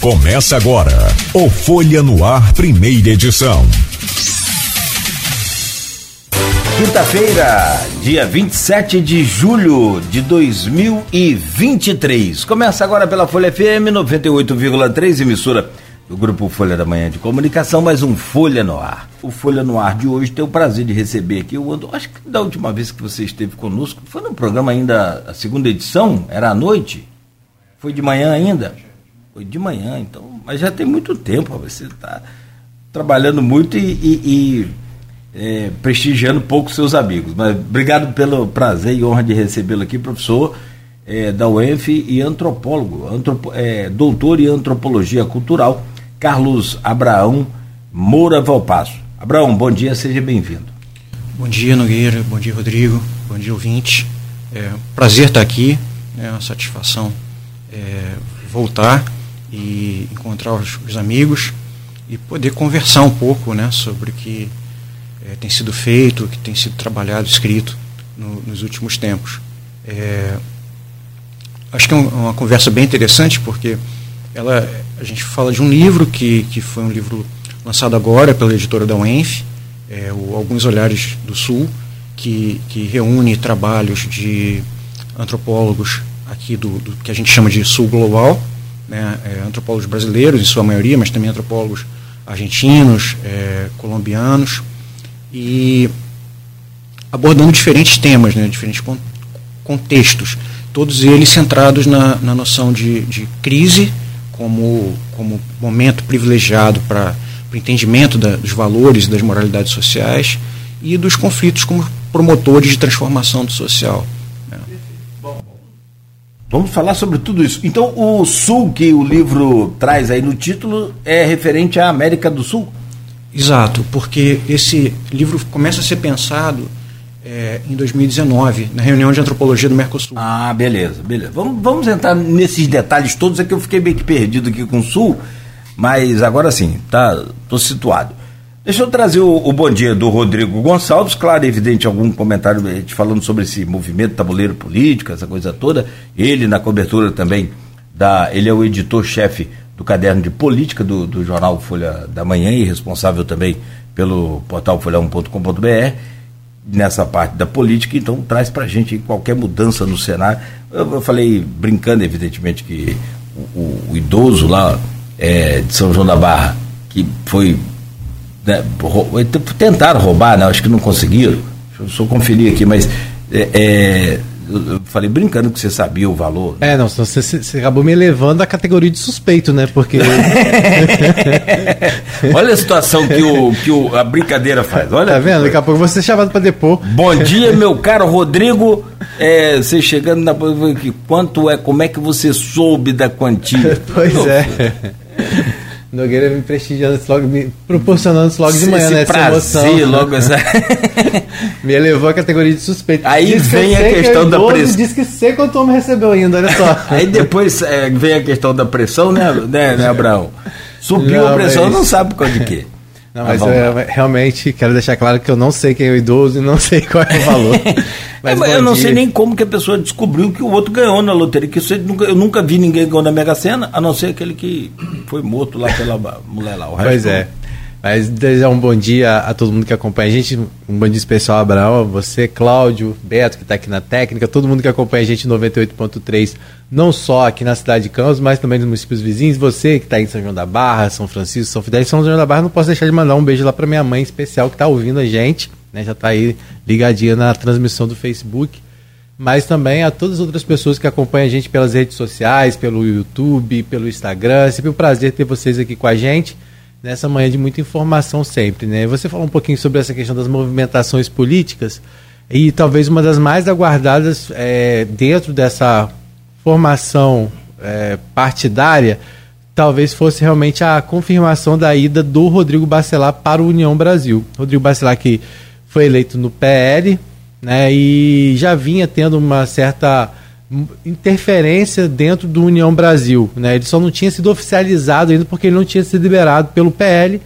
Começa agora o Folha no Ar, primeira edição. Quinta-feira, dia 27 de julho de 2023. Começa agora pela Folha FM 98,3, emissora do Grupo Folha da Manhã de Comunicação, mais um Folha no Ar. O Folha no Ar de hoje tem o prazer de receber aqui o Andor. Acho que da última vez que você esteve conosco, foi no programa ainda, a segunda edição, era à noite? Foi de manhã ainda? Foi de manhã, então, mas já tem muito tempo, você está trabalhando muito e, e, e é, prestigiando pouco seus amigos. Mas obrigado pelo prazer e honra de recebê-lo aqui, professor é, da UENF e antropólogo, antropo, é, doutor em antropologia cultural, Carlos Abraão Moura Valpasso. Abraão, bom dia, seja bem-vindo. Bom dia, Nogueira, bom dia, Rodrigo, bom dia, ouvinte. É prazer estar aqui, é uma satisfação é, voltar e encontrar os, os, amigos e poder conversar um pouco né, sobre o que é, tem sido feito, o que tem sido trabalhado, escrito no, nos últimos tempos. É, acho que é uma conversa bem interessante porque ela, a gente fala de um livro que, que foi um livro lançado agora pela editora da UENF, é, o Alguns Olhares do Sul, que, que reúne trabalhos de antropólogos aqui do, do que a gente chama de Sul Global, né, é, antropólogos brasileiros, em sua maioria, mas também antropólogos argentinos, é, colombianos, e abordando diferentes temas, né, diferentes con contextos, todos eles centrados na, na noção de, de crise como, como momento privilegiado para o entendimento da, dos valores e das moralidades sociais e dos conflitos como promotores de transformação do social. Vamos falar sobre tudo isso. Então, o Sul que o livro traz aí no título é referente à América do Sul? Exato, porque esse livro começa a ser pensado é, em 2019, na reunião de antropologia do Mercosul. Ah, beleza, beleza. Vamos, vamos entrar nesses detalhes todos, é que eu fiquei meio que perdido aqui com o Sul, mas agora sim, tá, tô situado. Deixa eu trazer o, o, bom dia do Rodrigo Gonçalves, claro, evidente, algum comentário falando sobre esse movimento tabuleiro político, essa coisa toda. Ele na cobertura também da. Ele é o editor-chefe do caderno de política do, do jornal Folha da Manhã e responsável também pelo portal folha1.com.br nessa parte da política, então traz para a gente qualquer mudança no cenário. Eu, eu falei, brincando, evidentemente, que o, o, o idoso lá é, de São João da Barra, que foi tentaram roubar, né? Acho que não conseguiram. Deixa eu só conferir aqui, mas é, é, eu falei brincando que você sabia o valor. É, não, você, você acabou me levando à categoria de suspeito, né? Porque. Olha a situação que, o, que o, a brincadeira faz. Olha tá vendo? Daqui a pouco você é chamado para depor. Bom dia, meu caro Rodrigo. É, você chegando na. Quanto é? Como é que você soube da quantia? pois é. Nogueira me prestigiando logo, me proporcionando isso logo de manhã, né? Essa emoção. logo essa... me elevou a categoria de suspeito. Aí diz vem que a questão que da pressão. Diz que sei quanto homem recebeu ainda, olha só. Aí depois é, vem a questão da pressão, né, né, né Abraão? Subiu não, a pressão, mas... não sabe qual de quê. Não, mas, mas eu, realmente quero deixar claro que eu não sei quem é o idoso e não sei qual é o valor. mas é, eu não dia. sei nem como que a pessoa descobriu que o outro ganhou na loteria. Que eu, nunca, eu nunca vi ninguém ganhando na Mega Sena, a não ser aquele que foi morto lá pela mulher lá. pois é. Mas desejar um bom dia a todo mundo que acompanha a gente, um bom dia especial a Abraão, você, Cláudio, Beto, que está aqui na técnica, todo mundo que acompanha a gente 98.3, não só aqui na cidade de Campos, mas também nos municípios vizinhos, você que está em São João da Barra, São Francisco, São Fidel, São João da Barra, não posso deixar de mandar um beijo lá para minha mãe especial que está ouvindo a gente, né, já está aí ligadinha na transmissão do Facebook, mas também a todas as outras pessoas que acompanham a gente pelas redes sociais, pelo YouTube, pelo Instagram, é sempre um prazer ter vocês aqui com a gente nessa manhã de muita informação sempre, né? Você falou um pouquinho sobre essa questão das movimentações políticas e talvez uma das mais aguardadas é, dentro dessa formação é, partidária talvez fosse realmente a confirmação da ida do Rodrigo Bacelar para o União Brasil. Rodrigo Bacelar que foi eleito no PL, né, e já vinha tendo uma certa interferência dentro do União Brasil. Né? Ele só não tinha sido oficializado ainda porque ele não tinha sido liberado pelo PL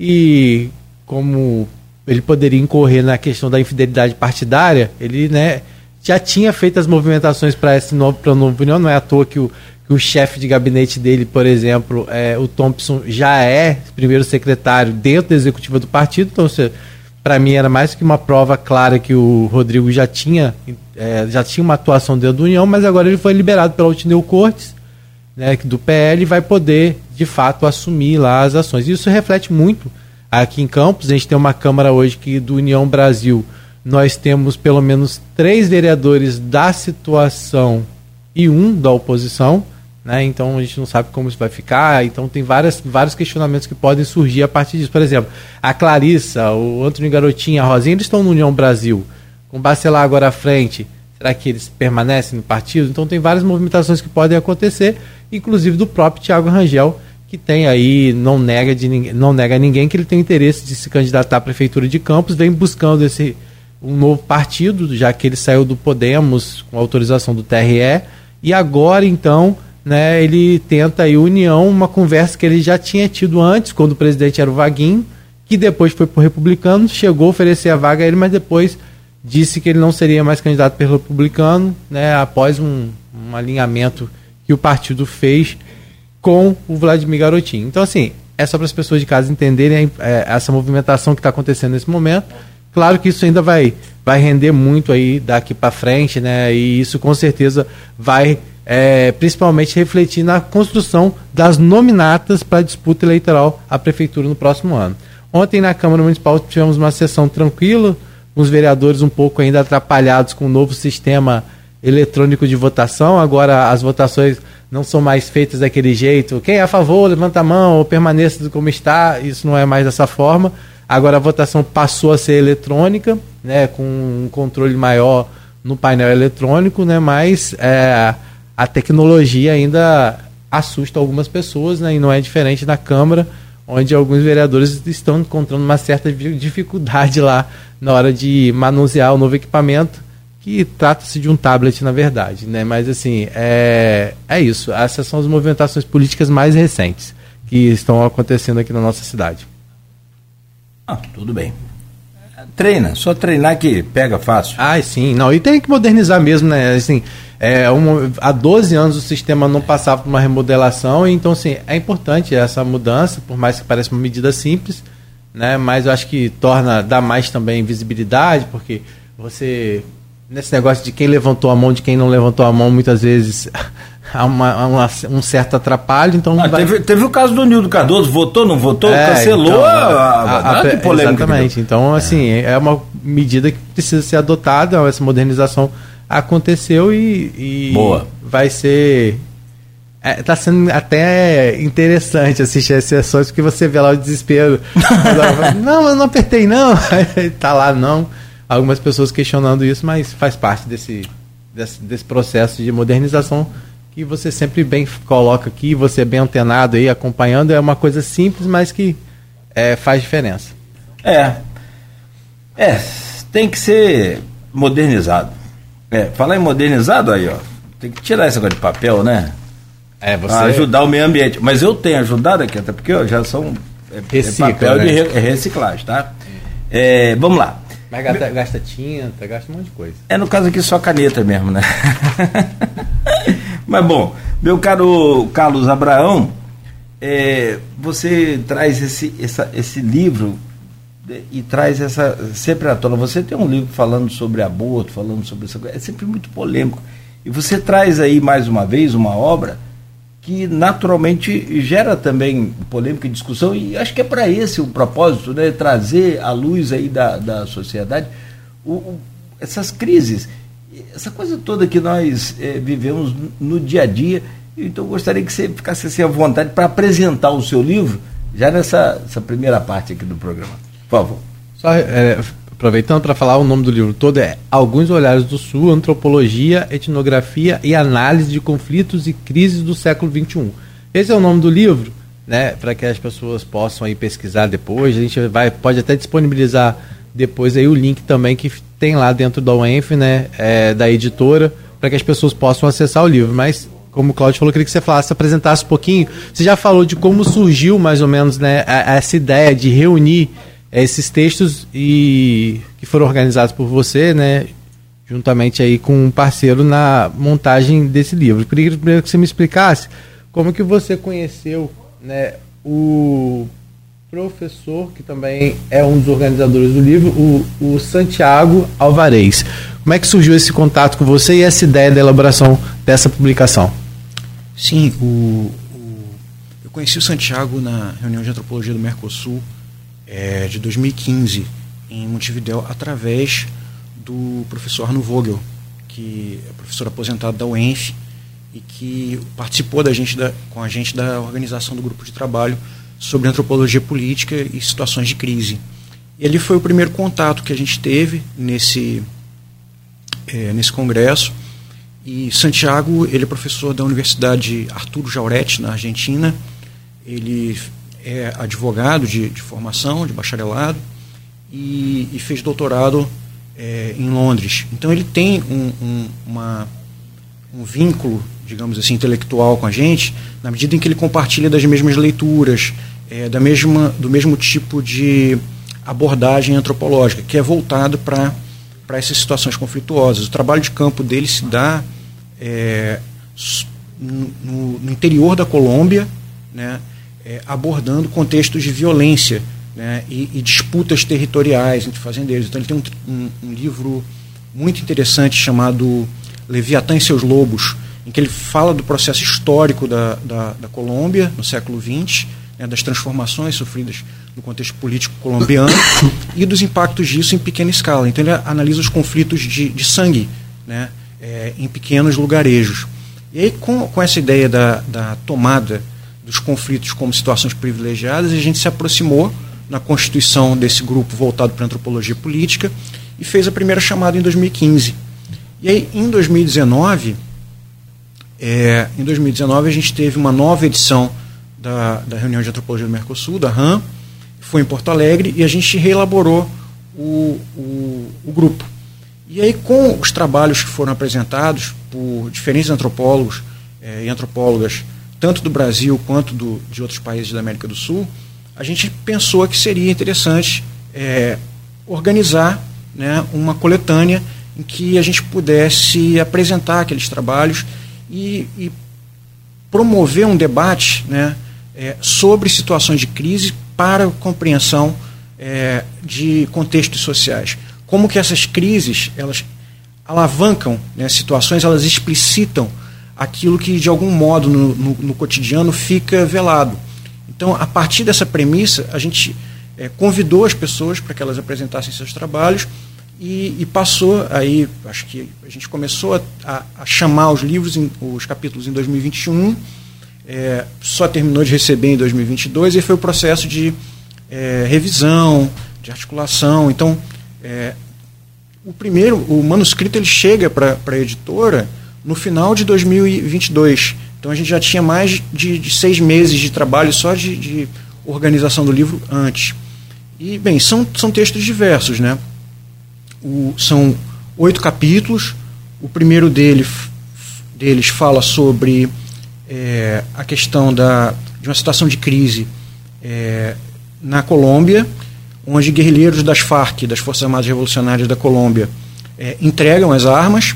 e como ele poderia incorrer na questão da infidelidade partidária, ele né, já tinha feito as movimentações para esse novo para novo União, não é à toa que o, que o chefe de gabinete dele, por exemplo, é, o Thompson, já é primeiro secretário dentro da executiva do partido, então para mim era mais que uma prova clara que o Rodrigo já tinha, é, já tinha uma atuação dentro da União, mas agora ele foi liberado pela Altineu Cortes, né, do PL, e vai poder, de fato, assumir lá as ações. Isso reflete muito aqui em Campos. A gente tem uma Câmara hoje que do União Brasil nós temos pelo menos três vereadores da situação e um da oposição. Né? Então a gente não sabe como isso vai ficar. Então tem várias, vários questionamentos que podem surgir a partir disso. Por exemplo, a Clarissa, o Antônio Garotinho, a Rosinha, eles estão no União Brasil. Com o Bacelar agora à frente, será que eles permanecem no partido? Então tem várias movimentações que podem acontecer, inclusive do próprio Tiago Rangel, que tem aí, não nega, de, não nega a ninguém que ele tem interesse de se candidatar à Prefeitura de Campos, vem buscando esse um novo partido, já que ele saiu do Podemos com autorização do TRE, e agora então né, ele tenta aí união, uma conversa que ele já tinha tido antes, quando o presidente era o Vaguinho, que depois foi para o republicano, chegou a oferecer a vaga a ele, mas depois disse que ele não seria mais candidato pelo republicano, né, após um, um alinhamento que o partido fez com o Vladimir Garotinho. Então, assim, é só para as pessoas de casa entenderem é, essa movimentação que está acontecendo nesse momento. Claro que isso ainda vai, vai render muito aí daqui para frente, né? E isso com certeza vai é, principalmente refletir na construção das nominatas para a disputa eleitoral à prefeitura no próximo ano. Ontem na Câmara Municipal tivemos uma sessão tranquila, os vereadores um pouco ainda atrapalhados com o novo sistema eletrônico de votação. Agora as votações não são mais feitas daquele jeito. Quem é a favor, levanta a mão ou permaneça como está. Isso não é mais dessa forma. Agora a votação passou a ser eletrônica, né, com um controle maior no painel eletrônico, né, mas é, a tecnologia ainda assusta algumas pessoas, né, e não é diferente na Câmara, onde alguns vereadores estão encontrando uma certa dificuldade lá na hora de manusear o novo equipamento, que trata-se de um tablet, na verdade. Né? Mas, assim, é, é isso. Essas são as movimentações políticas mais recentes que estão acontecendo aqui na nossa cidade. Ah, tudo bem. Treina, só treinar que pega fácil. Ah, sim. Não, e tem que modernizar mesmo, né? Assim, é, um, há 12 anos o sistema não passava por uma remodelação, então assim, é importante essa mudança, por mais que pareça uma medida simples, né? Mas eu acho que torna, dá mais também visibilidade, porque você nesse negócio de quem levantou a mão, de quem não levantou a mão, muitas vezes há, uma, uma, um certo atrapalho. Então ah, vai... teve, teve, o caso do Nildo Cardoso, votou, não votou, é, cancelou então, a, a, a, polêmica. Exatamente. Então, assim, é. é uma medida que precisa ser adotada, essa modernização aconteceu e, e Boa. vai ser. Está é, tá sendo até interessante assistir as sessões, porque você vê lá o desespero. não, eu não apertei, não. tá lá, não. Algumas pessoas questionando isso, mas faz parte desse, desse, desse processo de modernização que você sempre bem coloca aqui, você bem antenado aí, acompanhando. É uma coisa simples, mas que é, faz diferença. É. É, tem que ser modernizado. É, falar em modernizado aí, ó. Tem que tirar esse negócio de papel, né? É, você... ajudar o meio ambiente. Mas eu tenho ajudado aqui, até porque ó, já são é, é Recicla, papel né? de re, é reciclagem, tá? É, vamos lá. Mas gasta, gasta, tinta, gasta um monte de coisa. É, no caso aqui só caneta mesmo, né? Mas bom, meu caro Carlos Abraão, é, você traz esse, essa, esse livro e traz essa sempre à tona. Você tem um livro falando sobre aborto, falando sobre isso, é sempre muito polêmico. E você traz aí mais uma vez uma obra que naturalmente gera também polêmica e discussão, e acho que é para esse o propósito, né? trazer à luz aí da, da sociedade o, o, essas crises, essa coisa toda que nós é, vivemos no dia a dia. Então gostaria que você ficasse assim à vontade para apresentar o seu livro já nessa primeira parte aqui do programa. Por favor. Só é, aproveitando para falar o nome do livro todo é Alguns Olhares do Sul, Antropologia, Etnografia e Análise de Conflitos e Crises do Século XXI. Esse é o nome do livro, né, para que as pessoas possam aí pesquisar depois. A gente vai, pode até disponibilizar depois aí o link também que tem lá dentro da UENF, né, é, da editora, para que as pessoas possam acessar o livro. Mas como o Claudio falou, eu queria que você falasse, apresentasse um pouquinho. Você já falou de como surgiu mais ou menos né, essa ideia de reunir esses textos e que foram organizados por você, né, juntamente aí com um parceiro na montagem desse livro. Queria primeiro que você me explicasse como que você conheceu né, o professor, que também é um dos organizadores do livro, o, o Santiago Alvarez. Como é que surgiu esse contato com você e essa ideia da elaboração dessa publicação? Sim, o, o eu conheci o Santiago na reunião de antropologia do Mercosul é, de 2015 em Montevideo através do professor Arno Vogel, que é professor aposentado da UENF e que participou da gente da, com a gente da organização do grupo de trabalho sobre antropologia política e situações de crise. E ali foi o primeiro contato que a gente teve nesse, é, nesse congresso. E Santiago, ele é professor da Universidade Arturo Jauretti, na Argentina. Ele é advogado de, de formação, de bacharelado, e, e fez doutorado é, em Londres. Então ele tem um, um, uma, um vínculo, digamos assim, intelectual com a gente, na medida em que ele compartilha das mesmas leituras, é, da mesma, do mesmo tipo de abordagem antropológica, que é voltado para essas situações conflituosas. O trabalho de campo dele se dá é, no, no, interior da Colômbia, né, é, abordando contextos de violência né, e, e, disputas territoriais entre fazendeiros. Então ele tem um, um, um, livro muito interessante chamado Leviatã e seus Lobos, em que ele fala do processo histórico da, da, da Colômbia no século XX, né, das transformações sofridas no contexto político colombiano e dos impactos disso em pequena escala. Então ele analisa os conflitos de, de sangue né, é, em pequenos lugarejos. E aí, com, com essa ideia da, da tomada dos conflitos como situações privilegiadas, a gente se aproximou na constituição desse grupo voltado para antropologia política e fez a primeira chamada em 2015. E aí, em 2019, é, em 2019 a gente teve uma nova edição da, da reunião de antropologia do Mercosul, da RAM, foi em Porto Alegre e a gente reelaborou o, o, o grupo. E aí, com os trabalhos que foram apresentados por diferentes antropólogos é, e antropólogas, tanto do Brasil quanto do, de outros países da América do Sul, a gente pensou que seria interessante é, organizar né, uma coletânea em que a gente pudesse apresentar aqueles trabalhos e, e promover um debate né, é, sobre situações de crise para compreensão é, de contextos sociais. Como que essas crises elas alavancam né, situações, elas explicitam aquilo que de algum modo no, no, no cotidiano fica velado. Então, a partir dessa premissa, a gente é, convidou as pessoas para que elas apresentassem seus trabalhos e, e, passou aí, acho que a gente começou a, a chamar os livros, em, os capítulos em 2021, é, só terminou de receber em 2022 e foi o processo de é, revisão, de articulação. Então, o primeiro, o manuscrito ele chega para a editora no final de 2022. Então a gente já tinha mais de, de seis meses de trabalho só de, de, organização do livro antes. E, bem, são, são textos diversos, né? O, são oito capítulos. O primeiro dele, deles fala sobre é, a questão da, de uma situação de crise é, na Colômbia, onde guerrilheiros das Farc, das Forças Armadas Revolucionárias da Colômbia, é, entregam as armas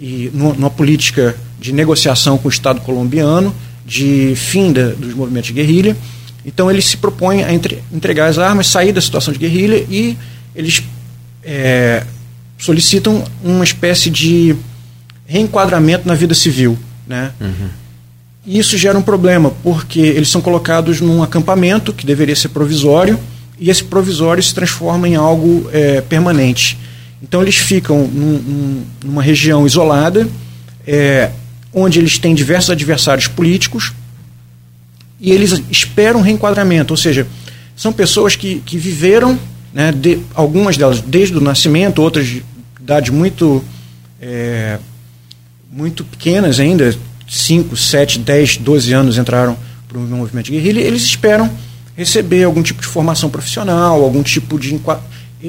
e numa política de negociação com o Estado colombiano, de fim da, dos movimentos de guerrilha. Então eles se propõem a entre, entregar as armas, sair da situação de guerrilha e eles é, solicitam uma espécie de reenquadramento na vida civil. Né? Uhum. E isso gera um problema, porque eles são colocados num acampamento que deveria ser provisório, e esse provisório se transforma em algo é, permanente. Então eles ficam num, numa região isolada, é, onde eles têm diversos adversários políticos e eles esperam reenquadramento, ou seja, são pessoas que, que viveram, né, de, algumas delas desde o nascimento, outras de idade muito, é, muito pequenas ainda, 5, 7, 10, 12 anos entraram para o movimento de guerrilha, eles esperam receber algum tipo de formação profissional, algum tipo de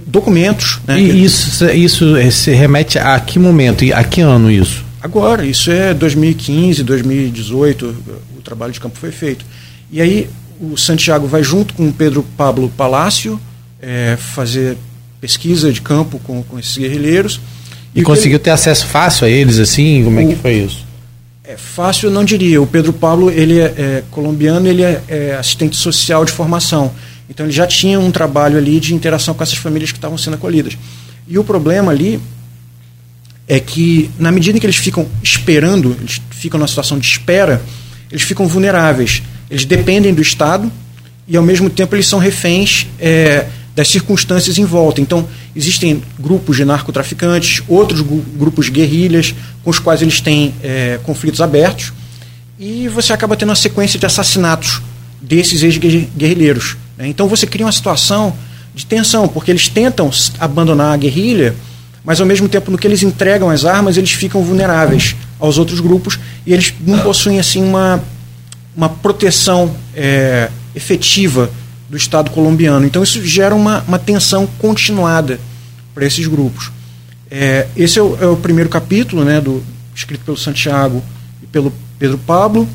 documentos. Né, e isso, isso se remete a que momento e a que ano isso? Agora, isso é 2015, 2018, o trabalho de campo foi feito. E aí o Santiago vai junto com o Pedro Pablo Palácio é, fazer pesquisa de campo com, com esses guerrilheiros E, e conseguiu ter acesso fácil a eles, assim? Como o, é que foi isso? É fácil, eu não diria. O Pedro Pablo, ele é, é colombiano, ele é, é, assistente social de formação. Então ele já tinha um trabalho ali de interação com essas famílias que estavam sendo acolhidas. E o problema ali é que, na medida em que eles ficam esperando, eles ficam numa situação de espera, eles ficam vulneráveis. Eles dependem do Estado e, ao mesmo tempo, eles são reféns é, das circunstâncias em volta. Então, existem grupos de narcotraficantes, outros grupos de guerrilhas, com os quais eles têm é, conflitos abertos, e você acaba tendo uma sequência de assassinatos desses ex-guerrilheiros. Né? Então, você cria uma situação de tensão, porque eles tentam abandonar a guerrilha, mas ao mesmo tempo no que eles entregam as armas, eles ficam vulneráveis aos outros grupos e eles não possuem assim uma, uma proteção é, efetiva do Estado colombiano. Então isso gera uma, uma tensão continuada para esses grupos. É, esse é o, é o, primeiro capítulo, né, do, escrito pelo Santiago e pelo Pedro Pablo.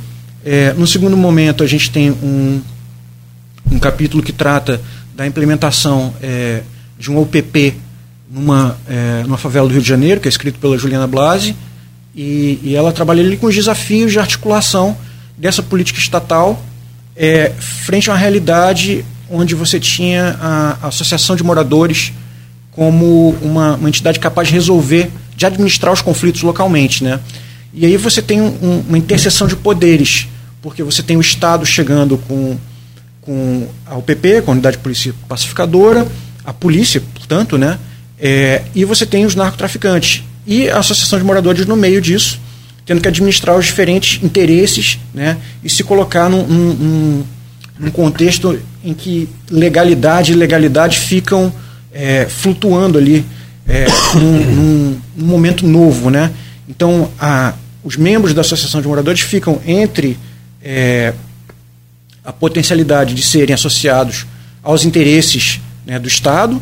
É, no segundo momento, a gente tem um, um capítulo que trata da implementação é, de um OPP numa, é, numa favela do Rio de Janeiro, que é escrito pela Juliana Blasi, e, e ela trabalha ali com os desafios de articulação dessa política estatal é, frente a uma realidade onde você tinha a, a Associação de Moradores como uma, uma, entidade capaz de resolver, de administrar os conflitos localmente. Né? E aí você tem um, uma interseção de poderes, porque você tem o Estado chegando com, com a UPP, com a Unidade de Polícia Pacificadora, a polícia, portanto, né? É, e você tem os narcotraficantes. E a Associação de Moradores no meio disso, tendo que administrar os diferentes interesses né, e se colocar num, num, num contexto em que legalidade e ilegalidade ficam é, flutuando ali é, num, num, momento novo. Né? Então, a, os membros da Associação de Moradores ficam entre é, a potencialidade de serem associados aos interesses né, do Estado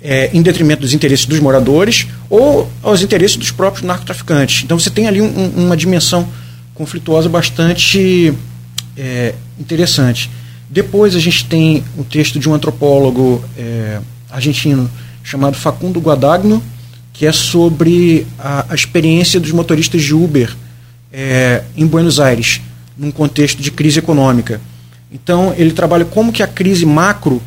é, em detrimento dos interesses dos moradores ou aos interesses dos próprios narcotraficantes. Então você tem ali um, uma dimensão conflituosa bastante é, interessante. Depois a gente tem um texto de um antropólogo é, argentino chamado Facundo Guadagno, que é sobre a, a experiência dos motoristas de Uber é, em Buenos Aires, num contexto de crise econômica. Então ele trabalha como que a crise macro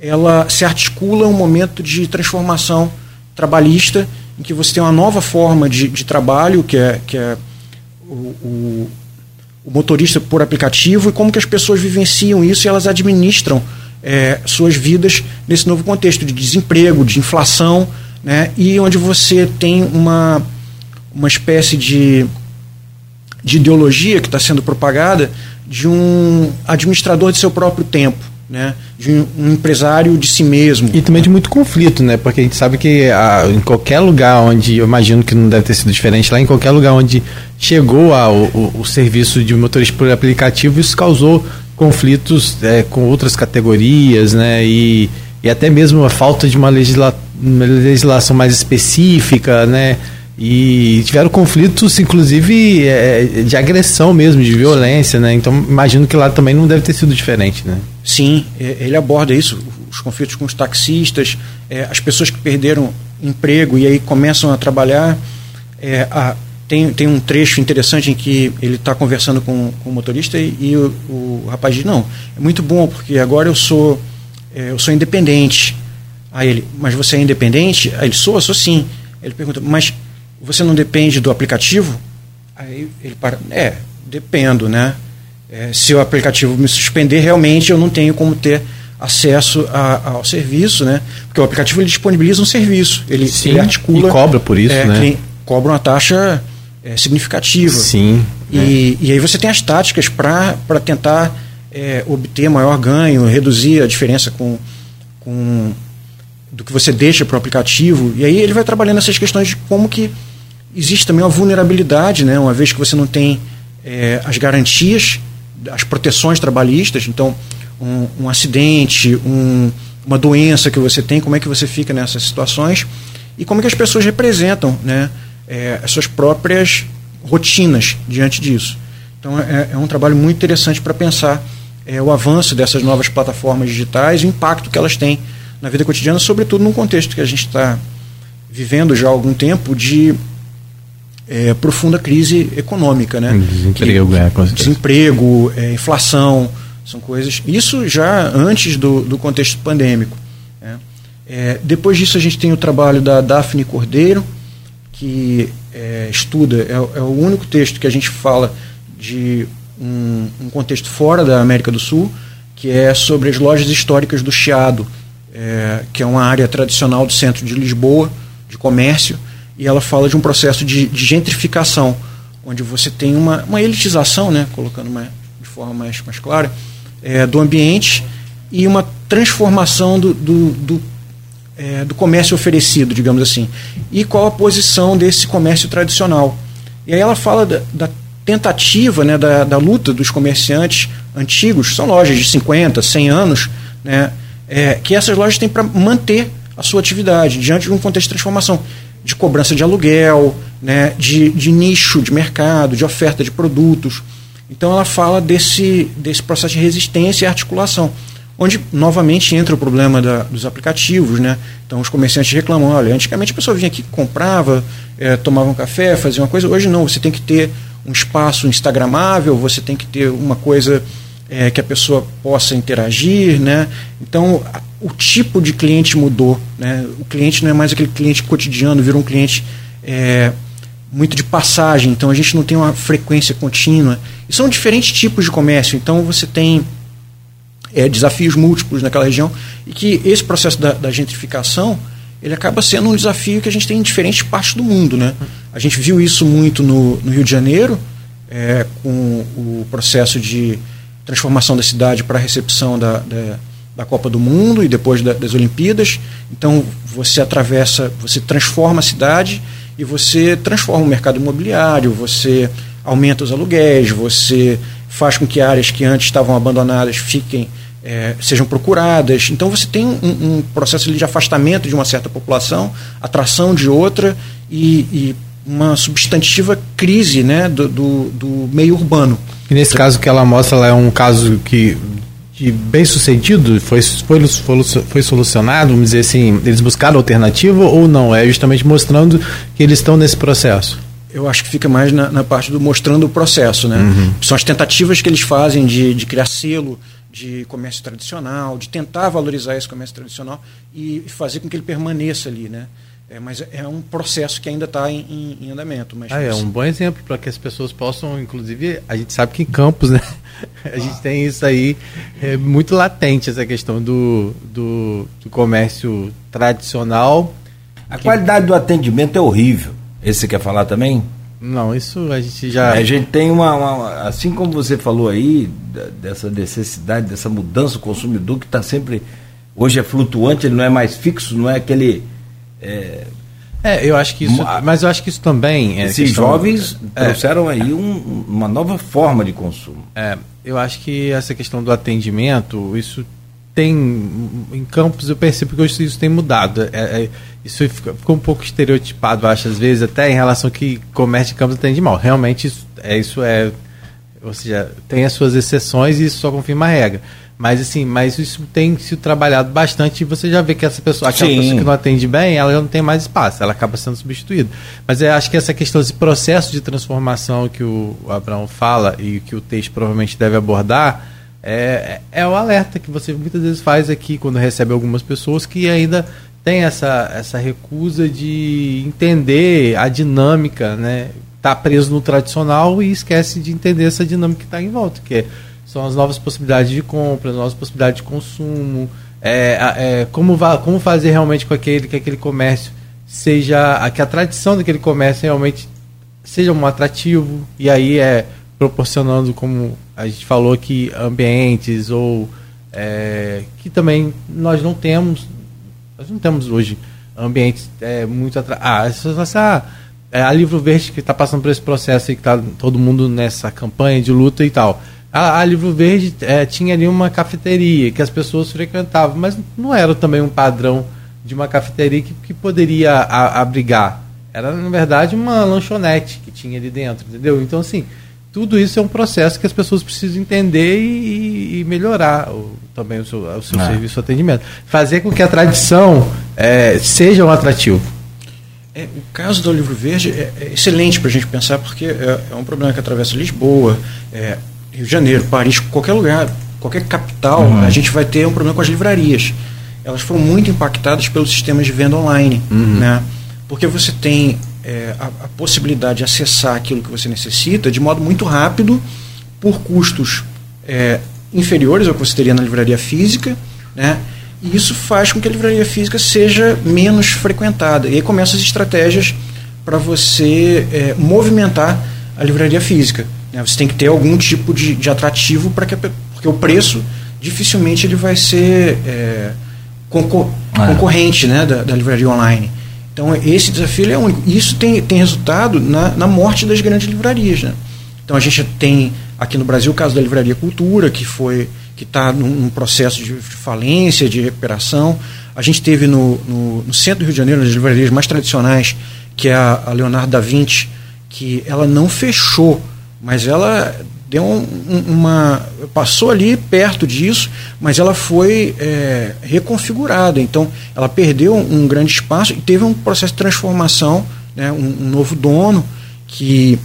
ela se articula um momento de transformação trabalhista em que você tem uma nova forma de, de trabalho que é, que é o, o, o, motorista por aplicativo e como que as pessoas vivenciam isso e elas administram é, suas vidas nesse novo contexto de desemprego, de inflação, né, e onde você tem uma, uma espécie de, de ideologia que está sendo propagada de um administrador de seu próprio tempo né, de um empresário de si mesmo. E também de muito conflito, né? Porque a gente sabe que a, em qualquer lugar onde, eu imagino que não deve ter sido diferente, lá em qualquer lugar onde chegou a, o, o, serviço de motorista por aplicativo, isso causou conflitos é, com outras categorias, né? E, e até mesmo a falta de uma, legisla, uma legislação mais específica, né? E tiveram conflitos, inclusive, é, de agressão mesmo, de violência, né? Então, imagino que lá também não deve ter sido diferente, né? Sim, é, ele aborda isso, os conflitos com os taxistas, é, as pessoas que perderam emprego e aí começam a trabalhar. É, a, tem, tem um trecho interessante em que ele está conversando com, com o motorista e, e o, o, rapaz diz, não, é muito bom, porque agora eu sou, é, eu sou independente. Aí ele, mas você é independente? Aí ele, sou, sou sim. Ele pergunta, mas você não depende do aplicativo? Aí ele para, é, dependo, né? É, se o aplicativo me suspender, realmente eu não tenho como ter acesso a, ao serviço, né? Porque o aplicativo ele disponibiliza um serviço, ele, Sim, ele articula. E cobra por isso, é, né? Cobra uma taxa é, significativa. Sim. E, é. e aí você tem as táticas para tentar é, obter maior ganho, reduzir a diferença com, com do que você deixa para o aplicativo. E aí ele vai trabalhando essas questões de como que existe também uma vulnerabilidade, né? uma vez que você não tem é, as garantias, as proteções trabalhistas, então um, um acidente, um, uma doença que você tem, como é que você fica nessas situações e como é que as pessoas representam né, é, as suas próprias rotinas diante disso. Então é, é um trabalho muito interessante para pensar é, o avanço dessas novas plataformas digitais o impacto que elas têm na vida cotidiana, sobretudo num contexto que a gente está vivendo já há algum tempo de é, profunda crise econômica, né? Desemprego, que, é, desemprego, é, inflação, são coisas. Isso já antes do, do contexto pandêmico. Né? É, depois disso a gente tem o trabalho da Daphne Cordeiro, que é, estuda, é, é, o único texto que a gente fala de um, um, contexto fora da América do Sul, que é sobre as lojas históricas do Chiado, é, que é uma área tradicional do centro de Lisboa, de comércio, e ela fala de um processo de, de gentrificação, onde você tem uma, uma elitização, né, colocando uma, de forma mais, mais clara, é, do ambiente e uma transformação do, do, do, é, do, comércio oferecido, digamos assim. E qual a posição desse comércio tradicional. E aí ela fala da, da tentativa, né, da, da luta dos comerciantes antigos, são lojas de 50, 100 anos, né, é, que essas lojas têm para manter a sua atividade diante de um contexto de transformação de cobrança de aluguel, né, de, de nicho de mercado, de oferta de produtos. Então ela fala desse, desse processo de resistência e articulação, onde novamente entra o problema da, dos aplicativos. Né? Então os comerciantes reclamam, olha, antigamente a pessoa vinha aqui, comprava, é, tomava um café, fazia uma coisa, hoje não, você tem que ter um espaço instagramável, você tem que ter uma coisa é, que a pessoa possa interagir. Né? Então o tipo de cliente mudou. Né? O cliente não é mais aquele cliente cotidiano, virou um cliente é, muito de passagem, então a gente não tem uma frequência contínua. E são diferentes tipos de comércio, então você tem é, desafios múltiplos naquela região e que esse processo da, da, gentrificação ele acaba sendo um desafio que a gente tem em diferentes partes do mundo. Né? A gente viu isso muito no, no Rio de Janeiro, é, com o processo de transformação da cidade para a recepção da, da da Copa do Mundo e depois da, das Olimpíadas. Então você atravessa, você transforma a cidade e você transforma o mercado imobiliário, você aumenta os aluguéis, você faz com que áreas que antes estavam abandonadas fiquem é, sejam procuradas. Então você tem um, um, processo de afastamento de uma certa população, atração de outra e, e uma substantiva crise né, do, do, do, meio urbano. E nesse caso que ela mostra, ela é um caso que de bem sucedido? Foi, foi, foi, foi solucionado? Vamos dizer assim, eles buscaram alternativa ou não? É justamente mostrando que eles estão nesse processo. Eu acho que fica mais na, na parte do mostrando o processo, né? Uhum. São as tentativas que eles fazem de, de criar selo de comércio tradicional, de tentar valorizar esse comércio tradicional e fazer com que ele permaneça ali, né? É, mas é um processo que ainda está em, em, em, andamento. Mas ah, é um bom exemplo para que as pessoas possam, inclusive, a gente sabe que em Campos, né? A gente tem isso aí é muito latente, essa questão do, do, do comércio tradicional. A que... qualidade do atendimento é horrível. Esse você quer falar também? Não, isso a gente já. A gente tem uma, uma assim como você falou aí, dessa necessidade, dessa mudança do consumidor que está sempre. Hoje é flutuante, ele não é mais fixo, não é aquele é, é, eu acho que isso. Mas eu acho que isso também. É esses jovens é, trouxeram aí um, uma nova forma de consumo. É, eu acho que essa questão do atendimento, isso tem. Em campos eu percebo que isso, isso tem mudado. É, é, isso ficou um pouco estereotipado, acho, às vezes, até em relação que comércio de campos atende mal. Realmente isso é, isso é. Ou seja, tem as suas exceções e isso só confirma a regra. Mas assim, mas isso tem sido trabalhado bastante e você já vê que essa pessoa, aquela Sim. pessoa que não atende bem, ela não tem mais espaço, ela acaba sendo substituída. Mas eu acho que essa questão, esse processo de transformação que o Abraão fala e que o texto provavelmente deve abordar, é, é o alerta que você muitas vezes faz aqui quando recebe algumas pessoas que ainda tem essa, essa recusa de entender a dinâmica, né? Tá preso no tradicional e esquece de entender essa dinâmica que está em volta, que é são as novas possibilidades de compra, as novas possibilidades de consumo, é, é, como, como fazer realmente com aquele, que aquele comércio seja, que a tradição daquele comércio realmente seja um atrativo, e aí é proporcionando, como a gente falou aqui, ambientes ou é, que também nós não temos, nós não temos hoje ambientes é, muito atrativos. Ah, essa, essa, é, a Livro Verde que está passando por esse processo e que está todo mundo nessa campanha de luta e tal a, a Livro Verde é, tinha ali uma cafeteria que as pessoas frequentavam, mas não era também um padrão de uma cafeteria que, que poderia a, abrigar. Era, na verdade, uma lanchonete que tinha ali dentro, entendeu? Então, assim, tudo isso é um processo que as pessoas precisam entender e, e melhorar o, também o seu, o seu é. serviço de atendimento. Fazer com que a tradição é, seja um atrativo. É, o caso do Livro Verde é, é excelente para a gente pensar, porque é, é, um problema que atravessa Lisboa, é, Rio de Janeiro, Paris, qualquer lugar, qualquer capital, uhum. a gente vai ter um problema com as livrarias. Elas foram muito impactadas pelos sistemas de venda online, uhum. né? porque você tem é, a, a, possibilidade de acessar aquilo que você necessita de modo muito rápido, por custos é, inferiores ao que você teria na livraria física, né? E isso faz com que a livraria física seja menos frequentada. E aí começam as estratégias para você é, movimentar a livraria física. Né? Você tem que ter algum tipo de, de atrativo para que porque o preço dificilmente ele vai ser é, concor é. concorrente né, da, da, livraria online. Então esse desafio é único. Isso tem, tem resultado na, na morte das grandes livrarias. Né? Então a gente tem aqui no Brasil o caso da Livraria Cultura, que foi que está num, num, processo de falência, de recuperação. A gente teve no, no, no, centro do Rio de Janeiro, nas livrarias mais tradicionais, que é a, a Leonardo da Vinci, que ela não fechou, mas ela deu um, uma passou ali perto disso, mas ela foi é, reconfigurada. Então, ela perdeu um, um, grande espaço e teve um processo de transformação, né, um, um novo dono que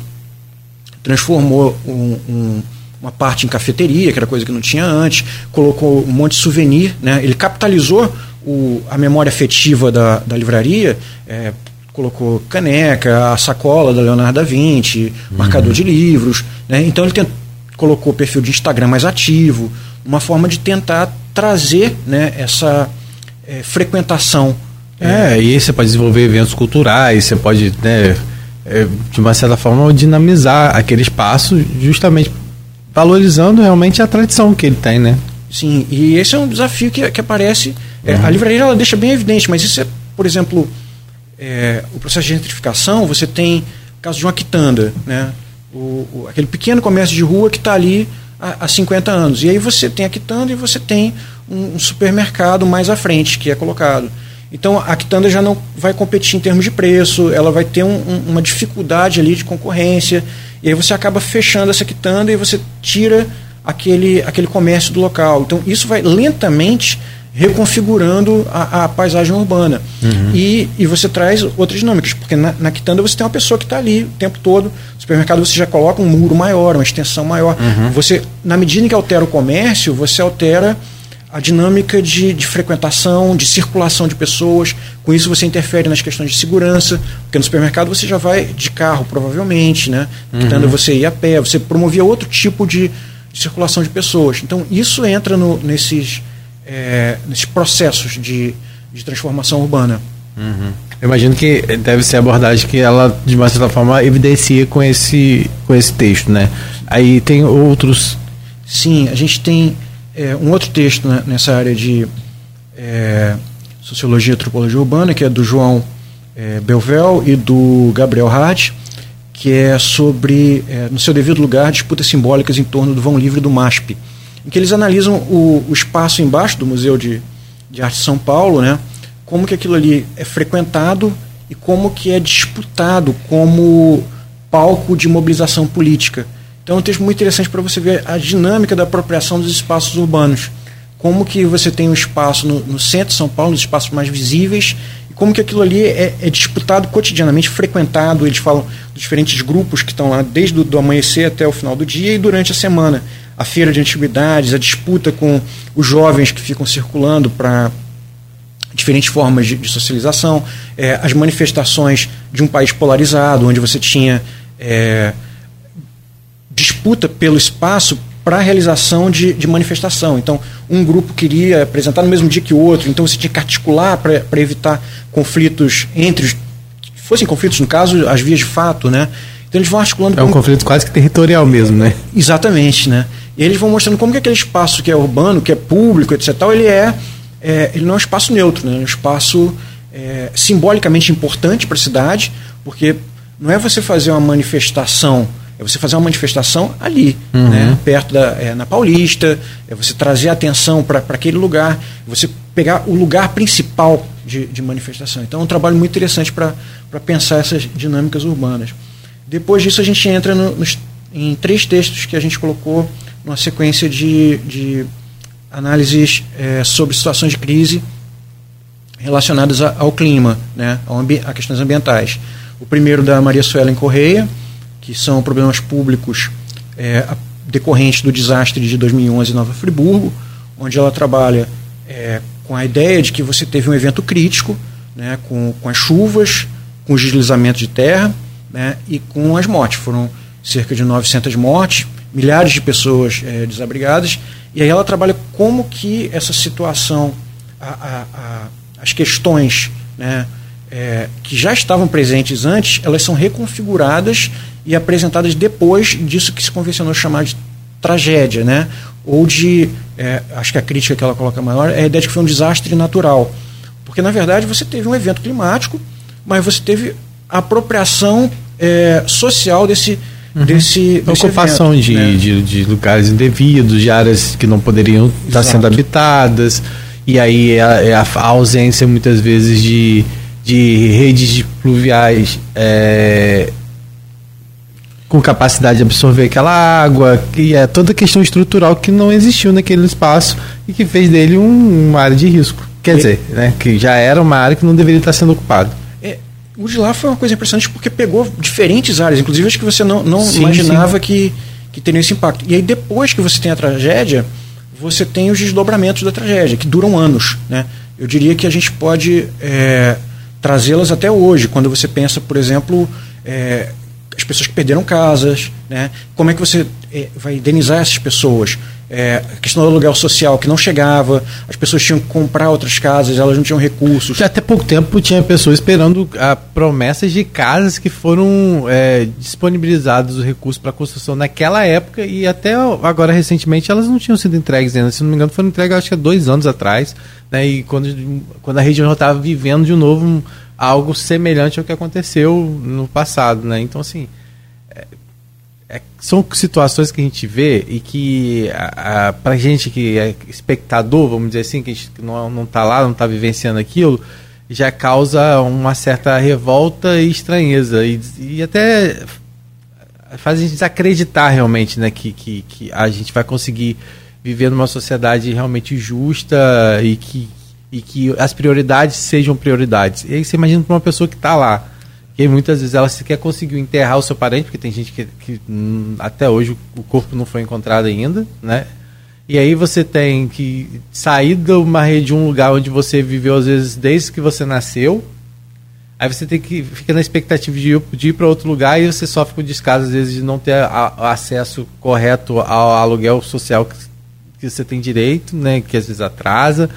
transformou um, uma parte em cafeteria, que era coisa que não tinha antes, colocou um monte de souvenir, né? ele capitalizou o, a memória afetiva da, da livraria, é, colocou caneca, a sacola da Leonardo da Vinci, uhum. marcador de livros. Né? Então ele tent, colocou o perfil de Instagram mais ativo, uma forma de tentar trazer né, essa é, frequentação. É, e aí você pode desenvolver eventos culturais, você pode, né, é, de uma certa forma, dinamizar aquele espaço justamente valorizando realmente a tradição que ele tem, né? Sim, e esse é um desafio que, que aparece. É, uhum. A livraria ela deixa bem evidente, mas isso é, por exemplo, é, o processo de gentrificação, você tem o caso de uma quitanda, né? O, o, aquele pequeno comércio de rua que está ali há, há 50 anos. E aí você tem a quitanda e você tem um, um supermercado mais à frente que é colocado. Então a quitanda já não vai competir em termos de preço, ela vai ter um, um, uma dificuldade ali de concorrência, e aí você acaba fechando essa quitanda e você tira aquele, aquele comércio do local. Então isso vai lentamente reconfigurando a, a paisagem urbana. Uhum. E, e você traz outras dinâmicas, porque na, na quitanda você tem uma pessoa que está ali o tempo todo, no supermercado você já coloca um muro maior, uma extensão maior. Uhum. Você, na medida em que altera o comércio, você altera a dinâmica de, de, frequentação, de circulação de pessoas. Com isso você interfere nas questões de segurança, porque no supermercado você já vai de carro, provavelmente, né? Uhum. você ir a pé, você promovia outro tipo de, de circulação de pessoas. Então isso entra no, nesses, é, nesses processos de, de transformação urbana. Uhum. Eu imagino que deve ser a abordagem que ela, de uma certa forma, evidencia com esse, com esse texto, né? Aí tem outros. Sim, a gente tem é, um outro texto né, nessa área de é, Sociologia e Antropologia Urbana, que é do João é, Belvel e do Gabriel Hart, que é sobre, é, no seu devido lugar, disputas simbólicas em torno do vão livre do MASP, em que eles analisam o, o espaço embaixo do Museu de, de Arte de São Paulo, né, como que aquilo ali é frequentado e como que é disputado como palco de mobilização política. Então é um texto muito interessante para você ver a dinâmica da apropriação dos espaços urbanos. Como que você tem um espaço no, no centro de São Paulo, nos espaços mais visíveis, e como que aquilo ali é, é, disputado cotidianamente, frequentado. Eles falam dos diferentes grupos que estão lá desde o do amanhecer até o final do dia e durante a semana. A feira de antiguidades, a disputa com os jovens que ficam circulando para diferentes formas de, de socialização, é, as manifestações de um país polarizado, onde você tinha é, disputa pelo espaço para a realização de, de, manifestação. Então, um grupo queria apresentar no mesmo dia que o outro, então você tinha que articular para evitar conflitos entre os. fossem conflitos, no caso, as vias de fato, né? Então eles vão articulando. É um conflito quase que territorial mesmo, né? Exatamente, né? E eles vão mostrando como que aquele espaço que é urbano, que é público, etc., tal, ele é, é ele não é um espaço neutro, né? é um espaço é, simbolicamente importante para a cidade, porque não é você fazer uma manifestação é você fazer uma manifestação ali, uhum. né, perto da é, na Paulista, é você trazer atenção para aquele lugar, você pegar o lugar principal de, de manifestação. Então é um trabalho muito interessante para pensar essas dinâmicas urbanas. Depois disso a gente entra no, nos, em três textos que a gente colocou numa sequência de, de análises é, sobre situações de crise relacionadas a, ao clima, né, a questões ambientais. O primeiro da Maria Suelen Correia, que são problemas públicos é, decorrentes do desastre de 2011 em Nova Friburgo, onde ela trabalha é, com a ideia de que você teve um evento crítico, né, com, com as chuvas, com os deslizamentos de terra né, e com as mortes. Foram cerca de 900 mortes, milhares de pessoas é, desabrigadas, e aí ela trabalha como que essa situação, a, a, a, as questões né, é, que já estavam presentes antes, elas são reconfiguradas e apresentadas depois disso que se convencionou chamar de tragédia, né? ou de, é, acho que a crítica que ela coloca maior é a ideia de que foi um desastre natural. Porque, na verdade, você teve um evento climático, mas você teve apropriação é, social desse, uhum. desse, desse ocupação evento, de, né? de, de, lugares indevidos, de áreas que não poderiam Exato. estar sendo habitadas, e aí a, é a, a ausência muitas vezes de, de redes de pluviais é, com capacidade de absorver aquela água, que é toda questão estrutural que não existiu naquele espaço e que fez dele um, uma área de risco. Quer e... dizer, né, que já era uma área que não deveria estar sendo ocupada. O de lá foi uma coisa impressionante porque pegou diferentes áreas, inclusive acho que você não, não sim, imaginava sim. Que, que teria esse impacto. E aí depois que você tem a tragédia, você tem os desdobramentos da tragédia, que duram anos. Né? Eu diria que a gente pode é, trazê-las até hoje, quando você pensa, por exemplo, é, as pessoas que perderam casas, né? como é que você é, vai indenizar essas pessoas? É, a questão do aluguel social que não chegava, as pessoas tinham que comprar outras casas, elas não tinham recursos. Até pouco tempo tinha pessoas esperando a promessas de casas que foram é, disponibilizados os recursos para construção naquela época e até agora recentemente elas não tinham sido entregues ainda. Se não me engano, foram entregues acho que há dois anos atrás, né? E quando, quando a região já estava vivendo de novo um, algo semelhante ao que aconteceu no passado, né? Então assim é, são situações que a gente vê e que a, a, gente que é espectador, vamos dizer assim, que a gente não, não tá lá, não tá vivenciando aquilo, já causa uma certa revolta e estranheza. E, e até faz a gente desacreditar realmente né, que, que, que a gente vai conseguir viver numa sociedade realmente justa e que, e que as prioridades sejam prioridades. E aí você imagina para uma pessoa que está lá que muitas vezes ela sequer conseguiu enterrar o seu parente, porque tem gente que, que hum, até hoje o corpo não foi encontrado ainda, né? E aí você tem que sair de uma rede, de um lugar onde você viveu às vezes desde que você nasceu. Aí você tem que fica na expectativa de ir, ir para outro lugar e você sofre com descaso às vezes de não ter a, acesso correto ao aluguel social que, que você tem direito, né? Que às vezes atrasa.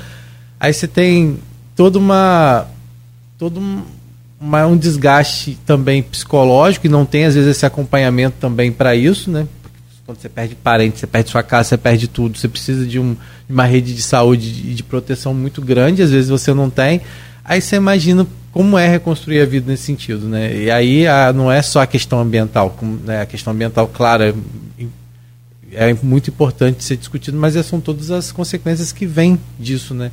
Aí você tem toda uma todo um, uma, um desgaste também psicológico e não tem às vezes esse acompanhamento também para isso, né? Quando você perde parente, você perde sua casa, você perde tudo, você precisa de, um, de uma rede de saúde e de proteção muito grande, às vezes você não tem. Aí você imagina como é reconstruir a vida nesse sentido, né? E aí a, não é só a questão ambiental, como, né, a questão ambiental, claro, é, é muito importante ser discutido, mas são todas as consequências que vêm disso, né?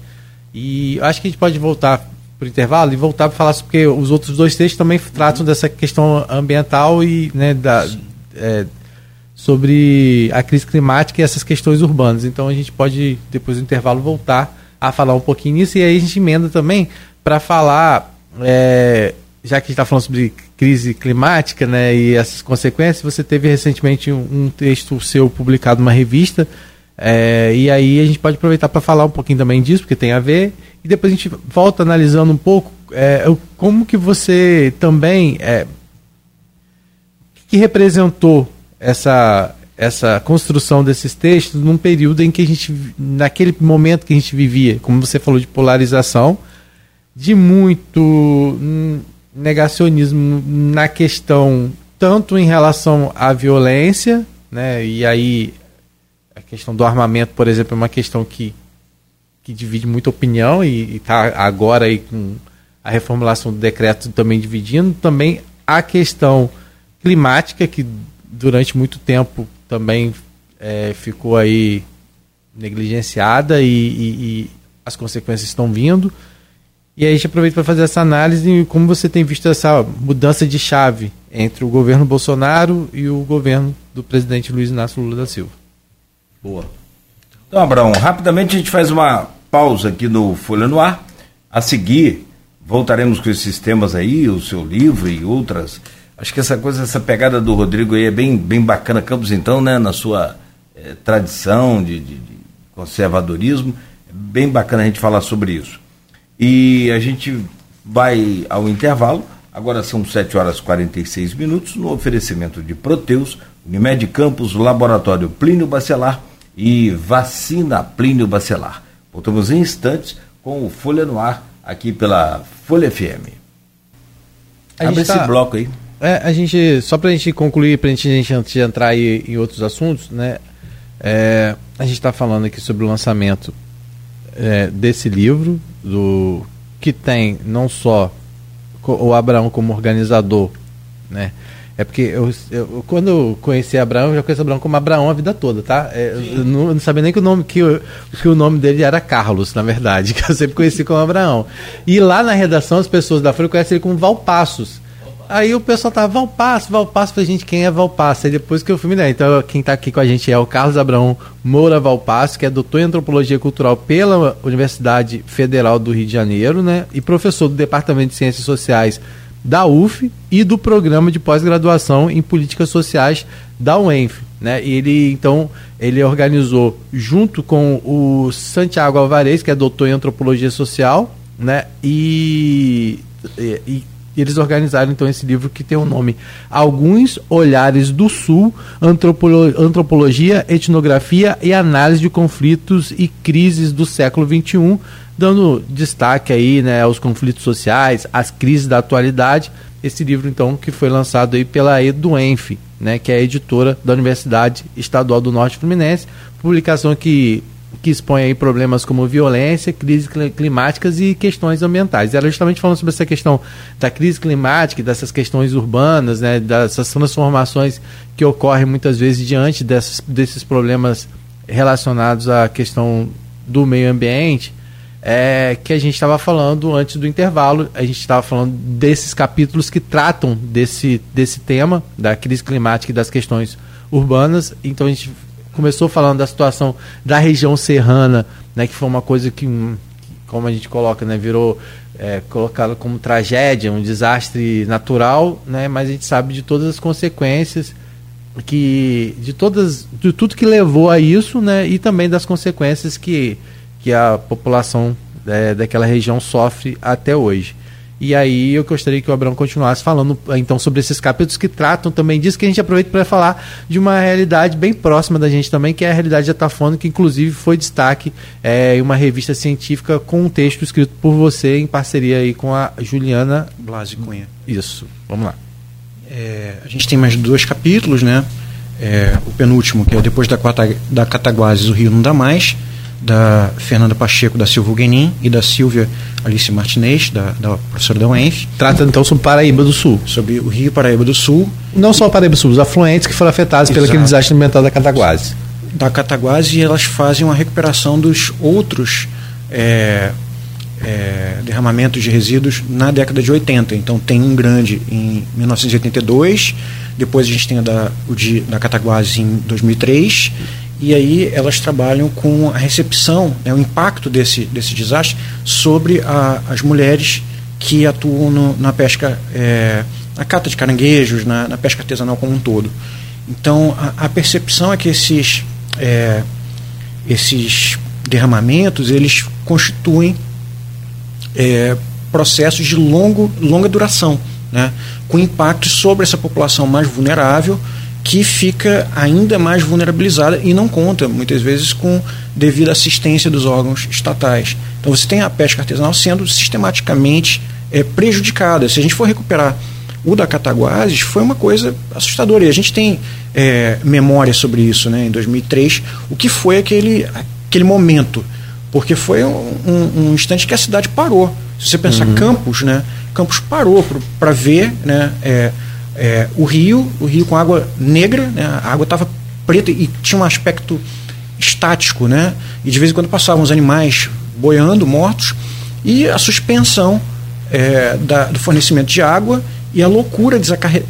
E acho que a gente pode voltar intervalo e voltar para falar porque os outros dois textos também tratam dessa questão ambiental e né, da, é, sobre a crise climática e essas questões urbanas. Então a gente pode, depois do intervalo, voltar a falar um pouquinho nisso e aí a gente emenda também para falar, é, já que a gente está falando sobre crise climática né, e essas consequências, você teve recentemente um, um texto seu publicado numa revista. É, e aí a gente pode aproveitar para falar um pouquinho também disso, porque tem a ver, e depois a gente volta analisando um pouco é, como que você também é, que representou essa essa construção desses textos num período em que a gente naquele momento que a gente vivia, como você falou de polarização, de muito negacionismo na questão tanto em relação à violência, né? E aí a questão do armamento, por exemplo, é uma questão que, que divide muita opinião e está agora aí com a reformulação do decreto também dividindo. Também a questão climática, que durante muito tempo também é, ficou aí negligenciada e, e, e, as consequências estão vindo. E aí a gente aproveita para fazer essa análise e como você tem visto essa mudança de chave entre o governo Bolsonaro e o governo do presidente Luiz Inácio Lula da Silva. Boa. Então, Abraão, rapidamente a gente faz uma pausa aqui no Folha no Ar. A seguir, voltaremos com esses temas aí, o seu livro e outras. Acho que essa coisa, essa pegada do Rodrigo aí é bem, bem bacana. Campos, então, né, na sua eh, tradição de, de, de conservadorismo, é bem bacana a gente falar sobre isso. E a gente vai ao intervalo. Agora são 7 horas e 46 minutos, no oferecimento de Proteus, Unimed Campos, Laboratório Plínio Bacelar e Vacina Plínio Bacelar. Voltamos em instantes com o Folha no Ar, aqui pela Folha FM. A Abre esse tá, bloco aí. É, a gente, só para a gente concluir, para a gente antes de entrar aí em outros assuntos, né? É, a gente está falando aqui sobre o lançamento é, desse livro, do que tem não só o Abraão como organizador, né? É porque eu, eu, quando eu conheci Abraão, eu já conheci Abraão como Abraão a vida toda, tá? É, eu não, eu não, sabia nem que o nome que, que o nome dele era Carlos, na verdade, que eu sempre conheci como Abraão. E lá na redação as pessoas da Folha conhecem ele como Valpassos. Aí o pessoal tava Valpasso, Valpasso, falei, gente, quem é Valpasso? Aí depois que eu fui dar. Então, quem está aqui com a gente é o Carlos Abraão Moura Valpasso, que é doutor em antropologia cultural pela Universidade Federal do Rio de Janeiro, né? E professor do Departamento de Ciências Sociais da UF e do programa de pós-graduação em políticas sociais da UENF, né? Ele então ele organizou junto com o Santiago Alvarez, que é doutor em antropologia social, né? E, e, e eles organizaram então esse livro que tem o nome Alguns Olhares do Sul, Antropolo Antropologia, Etnografia e Análise de Conflitos e Crises do Século XXI, dando destaque aí né, aos conflitos sociais, às crises da atualidade. Esse livro então que foi lançado aí pela Eduenf, né, que é a editora da Universidade Estadual do Norte Fluminense, publicação que que expõe aí problemas como violência, crises climáticas e questões ambientais. Ela justamente falando sobre essa questão da crise climática, dessas questões urbanas, né, dessas transformações que ocorrem muitas vezes diante dessas, desses problemas relacionados à questão do meio ambiente, é, que a gente estava falando antes do intervalo, a gente estava falando desses capítulos que tratam desse, desse tema, da crise climática e das questões urbanas, então a gente começou falando da situação da região serrana, né, que foi uma coisa que, como a gente coloca, né, virou é, colocado como tragédia, um desastre natural, né, mas a gente sabe de todas as consequências que de todas de tudo que levou a isso, né, e também das consequências que que a população é, daquela região sofre até hoje. E aí eu gostaria que o Abraão continuasse falando então sobre esses capítulos que tratam também disso, que a gente aproveita para falar de uma realidade bem próxima da gente também, que é a realidade da Tafona, que inclusive foi destaque é, em uma revista científica com um texto escrito por você em parceria aí com a Juliana Blasi Cunha. Isso, vamos lá. É, a gente tem mais dois capítulos, né? É, o penúltimo, que é depois da, da Cataguases, o Rio Não Dá Mais, da Fernanda Pacheco da Silva Guenin e da Silvia Alice Martinez, da, da professora da UENF. Trata então sobre Paraíba do Sul. Sobre o Rio Paraíba do Sul. Não só Paraíba do Sul, os afluentes que foram afetados Exato. pelo aquele desastre ambiental da Cataguase. Da Cataguase e elas fazem uma recuperação dos outros é, é, derramamentos de resíduos na década de 80. Então tem um grande em 1982, depois a gente tem a da, o de, da Cataguase em 2003 e aí elas trabalham com a recepção, né, o impacto desse, desse desastre sobre a, as mulheres que atuam no, na pesca, é, na cata de caranguejos, na, na, pesca artesanal como um todo. Então a, a percepção é que esses, é, esses derramamentos eles constituem é, processos de longo, longa duração, né, com impactos sobre essa população mais vulnerável que fica ainda mais vulnerabilizada e não conta, muitas vezes, com devida assistência dos órgãos estatais. Então você tem a pesca artesanal sendo sistematicamente é, prejudicada. Se a gente for recuperar o da Cataguases, foi uma coisa assustadora. E a gente tem é, memória sobre isso, né, em 2003, o que foi aquele, aquele momento. Porque foi um, um, um instante que a cidade parou. Se você pensar uhum. Campos, né, Campos parou para ver né, é, é, o rio, o rio com água negra, né? a água estava preta e tinha um aspecto estático, né? E de vez em quando passavam os animais boiando, mortos, e a suspensão é, da, do fornecimento de água e a loucura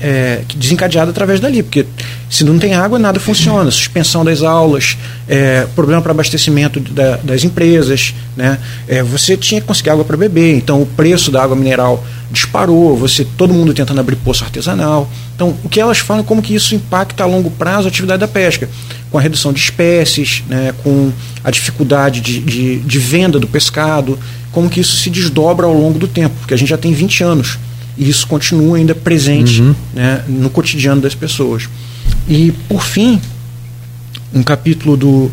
é, desencadeada através dali, porque se não tem água, nada funciona. Suspensão das aulas, é, problema para abastecimento da, das empresas. Né? É, você tinha que conseguir água para beber, então o preço da água mineral disparou, você todo mundo tentando abrir poço artesanal. Então, o que elas falam é como que isso impacta a longo prazo a atividade da pesca, com a redução de espécies, né, com a dificuldade de, de, de venda do pescado, como que isso se desdobra ao longo do tempo, porque a gente já tem 20 anos e isso continua ainda presente uhum. né, no cotidiano das pessoas. E, por fim, um capítulo do,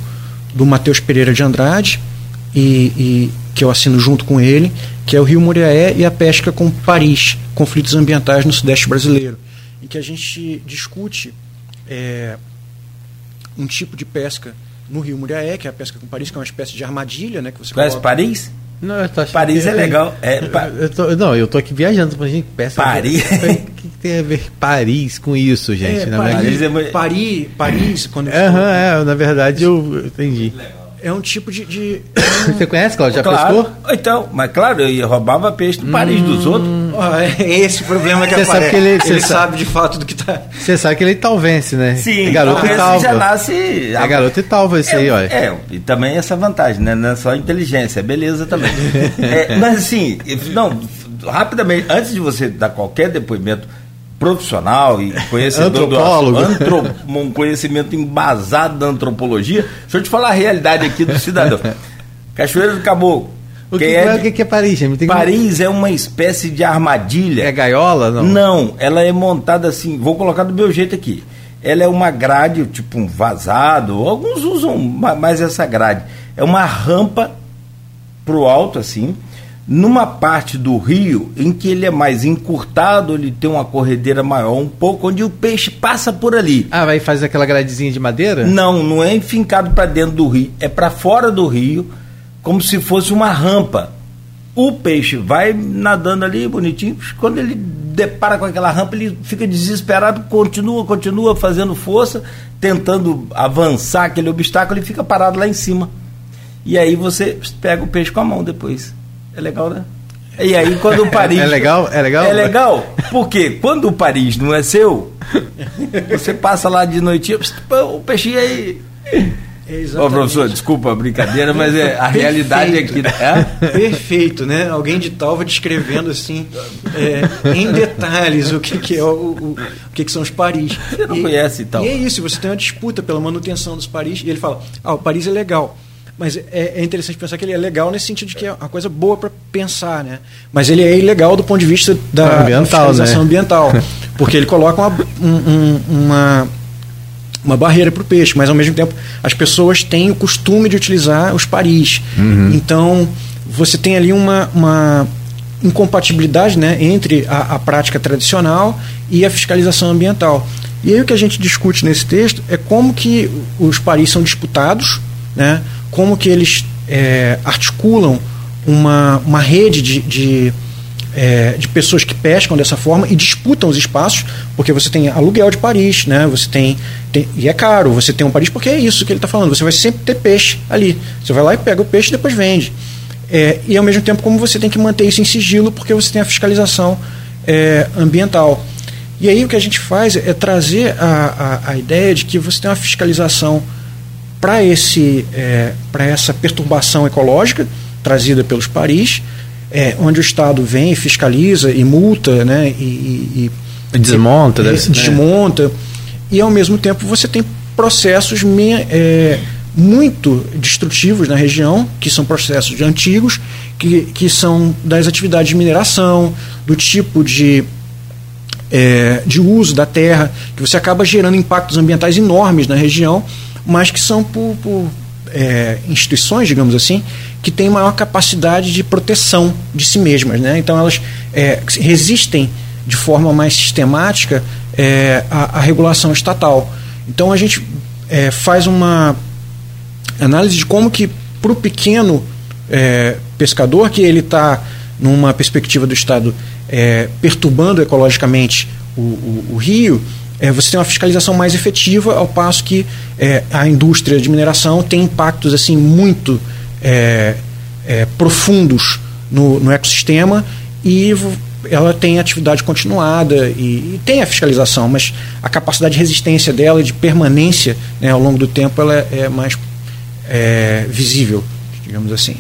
do Matheus Pereira de Andrade, e, e, que eu assino junto com ele, que é o Rio Muriaé e a pesca com Paris, conflitos ambientais no Sudeste brasileiro, em que a gente discute é, um tipo de pesca no Rio Muriaé, que é a pesca com Paris, que é uma espécie de armadilha, né? Que você coloca... Paris? Não, eu tô Paris é legal. É, eu tô, não, eu tô aqui viajando pra gente peça. Paris. O que, que, tem a ver Paris com isso, gente? É, Paris, Paris, é... Paris, Paris, quando eu Aham, é, na verdade eu entendi. Legal é um tipo de. de... Você conhece, Cláudio? Já claro. pescou? Então, mas claro, eu roubava peixe do Paris hum... dos outros. é esse o problema que você aparece. Sabe que ele, ele sabe, de fato do que tá. Você sabe que ele talvence, né? Sim, é garoto e talva. já nasce. É garoto e talva isso é, aí, olha. É, e também essa vantagem, né? Não é só inteligência, é beleza também. é, mas assim, não, rapidamente, antes de você dar qualquer depoimento profissional e conhecedor Antropólogo. do antro, um conhecimento embasado da antropologia. Deixa eu te falar a realidade aqui do cidadão. Cachoeira do Caboclo. O que, é, de... que, é Paris? Paris que... é uma espécie de armadilha. É gaiola? Não? Não, ela é montada assim, vou colocar do meu jeito aqui. Ela é uma grade, tipo um vazado, alguns usam mais essa grade. É uma rampa pro alto assim, numa parte do rio em que ele é mais encurtado, ele tem uma corredeira maior um pouco, onde o peixe passa por ali. Ah, vai fazer aquela gradezinha de madeira? Não, não é enfincado para dentro do rio, é para fora do rio, como se fosse uma rampa. O peixe vai nadando ali bonitinho, quando ele depara com aquela rampa, ele fica desesperado, continua, continua fazendo força, tentando avançar aquele obstáculo e fica parado lá em cima. E aí você pega o peixe com a mão depois. É legal, né? E aí quando o Paris. É legal? É legal? É legal, porque quando o Paris não é seu, você passa lá de noite, o peixinho aí. Ô, oh, professor, desculpa a brincadeira, mas é a Perfeito. realidade aqui. É? Perfeito, né? Alguém de Talva descrevendo assim, é, em detalhes, o que, que é o, o, o que, que, são os Paris. Você não e, conhece então? E é isso, você tem uma disputa pela manutenção dos Paris, e ele fala: ah, o Paris é legal mas é, é, interessante pensar que ele é legal nesse sentido de que é uma coisa boa para pensar, né? Mas ele é ilegal do ponto de vista da ambiental, né? ambiental, porque ele coloca uma, um, uma, uma barreira para o peixe, mas ao mesmo tempo as pessoas têm o costume de utilizar os paris. Uhum. Então você tem ali uma, uma incompatibilidade né, entre a, a prática tradicional e a fiscalização ambiental. E aí o que a gente discute nesse texto é como que os paris são disputados, né? Como que eles é, articulam uma, uma rede de, de, é, de, pessoas que pescam dessa forma e disputam os espaços, porque você tem aluguel de Paris, né? você tem, tem e é caro, você tem um Paris porque é isso que ele está falando, você vai sempre ter peixe ali. Você vai lá e pega o peixe e depois vende. É, e ao mesmo tempo como você tem que manter isso em sigilo porque você tem a fiscalização é, ambiental. E aí o que a gente faz é trazer a, a, a ideia de que você tem uma fiscalização ambiental para esse é, para essa perturbação ecológica trazida pelos Paris, é, onde o Estado vem, fiscaliza e multa, né, e, e desmonta, e, deve, desmonta, né? e ao mesmo tempo você tem processos me, é, muito destrutivos na região, que são processos antigos, que, que são das atividades de mineração, do tipo de é, de uso da terra, que você acaba gerando impactos ambientais enormes na região mas que são por, por é, instituições, digamos assim, que têm maior capacidade de proteção de si mesmas. Né? Então elas é, resistem de forma mais sistemática é, à, regulação estatal. Então a gente é, faz uma análise de como que para o pequeno é, pescador que ele está numa perspectiva do Estado é, perturbando ecologicamente o, o, o rio, é, você tem uma fiscalização mais efetiva, ao passo que é, a indústria de mineração tem impactos assim muito é, é profundos no, no, ecossistema e ela tem atividade continuada e, e, tem a fiscalização, mas a capacidade de resistência dela, de permanência né, ao longo do tempo, ela é, é mais é, visível, digamos assim.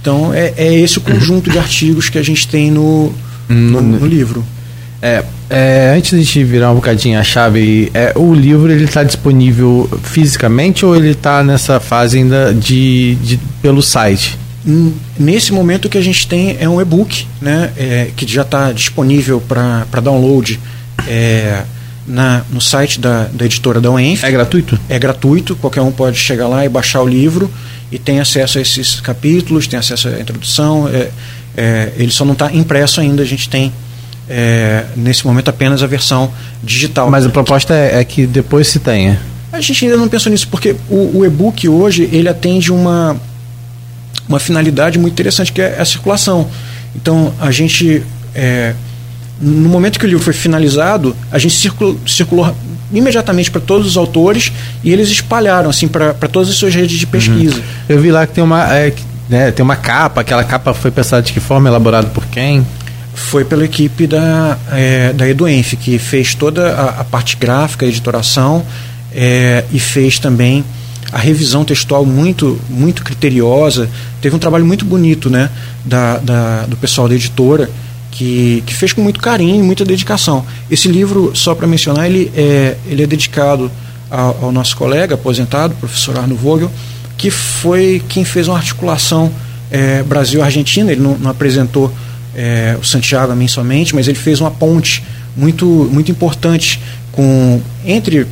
Então é, é esse o conjunto de artigos que a gente tem no, no, no livro. É, é, antes de a gente virar um bocadinho a chave, é, o livro ele está disponível fisicamente ou ele está nessa fase ainda de, de pelo site? Nesse momento o que a gente tem é um e-book, né, é, que já está disponível para download é, na, no site da, da editora da UENF. É gratuito? É gratuito, qualquer um pode chegar lá e baixar o livro e tem acesso a esses capítulos, tem acesso à introdução. É, é ele só não está impresso ainda, a gente tem é, nesse momento apenas a versão digital. Mas a proposta é, é, que depois se tenha. A gente ainda não pensou nisso, porque o, o e-book hoje ele atende uma, uma finalidade muito interessante, que é a circulação. Então, a gente, é, no momento que o livro foi finalizado, a gente circulou, circulou imediatamente para todos os autores e eles espalharam assim para todas as suas redes de pesquisa. Uhum. Eu vi lá que tem uma, é, né, tem uma capa, aquela capa foi pensada de que forma, elaborada por quem? Foi pela equipe da, é, da Eduenf, que fez toda a, a parte gráfica, a editoração é, e fez também a revisão textual muito, muito criteriosa. Teve um trabalho muito bonito né, da, da, do pessoal da editora, que, que fez com muito carinho e muita dedicação. Esse livro, só para mencionar, ele é, ele é dedicado ao, ao, nosso colega aposentado, professor Arno Vogel, que foi quem fez uma articulação é, Brasil-Argentina. Ele não, não apresentou é, o Santiago a mim somente, mas ele fez uma ponte muito, muito importante com entre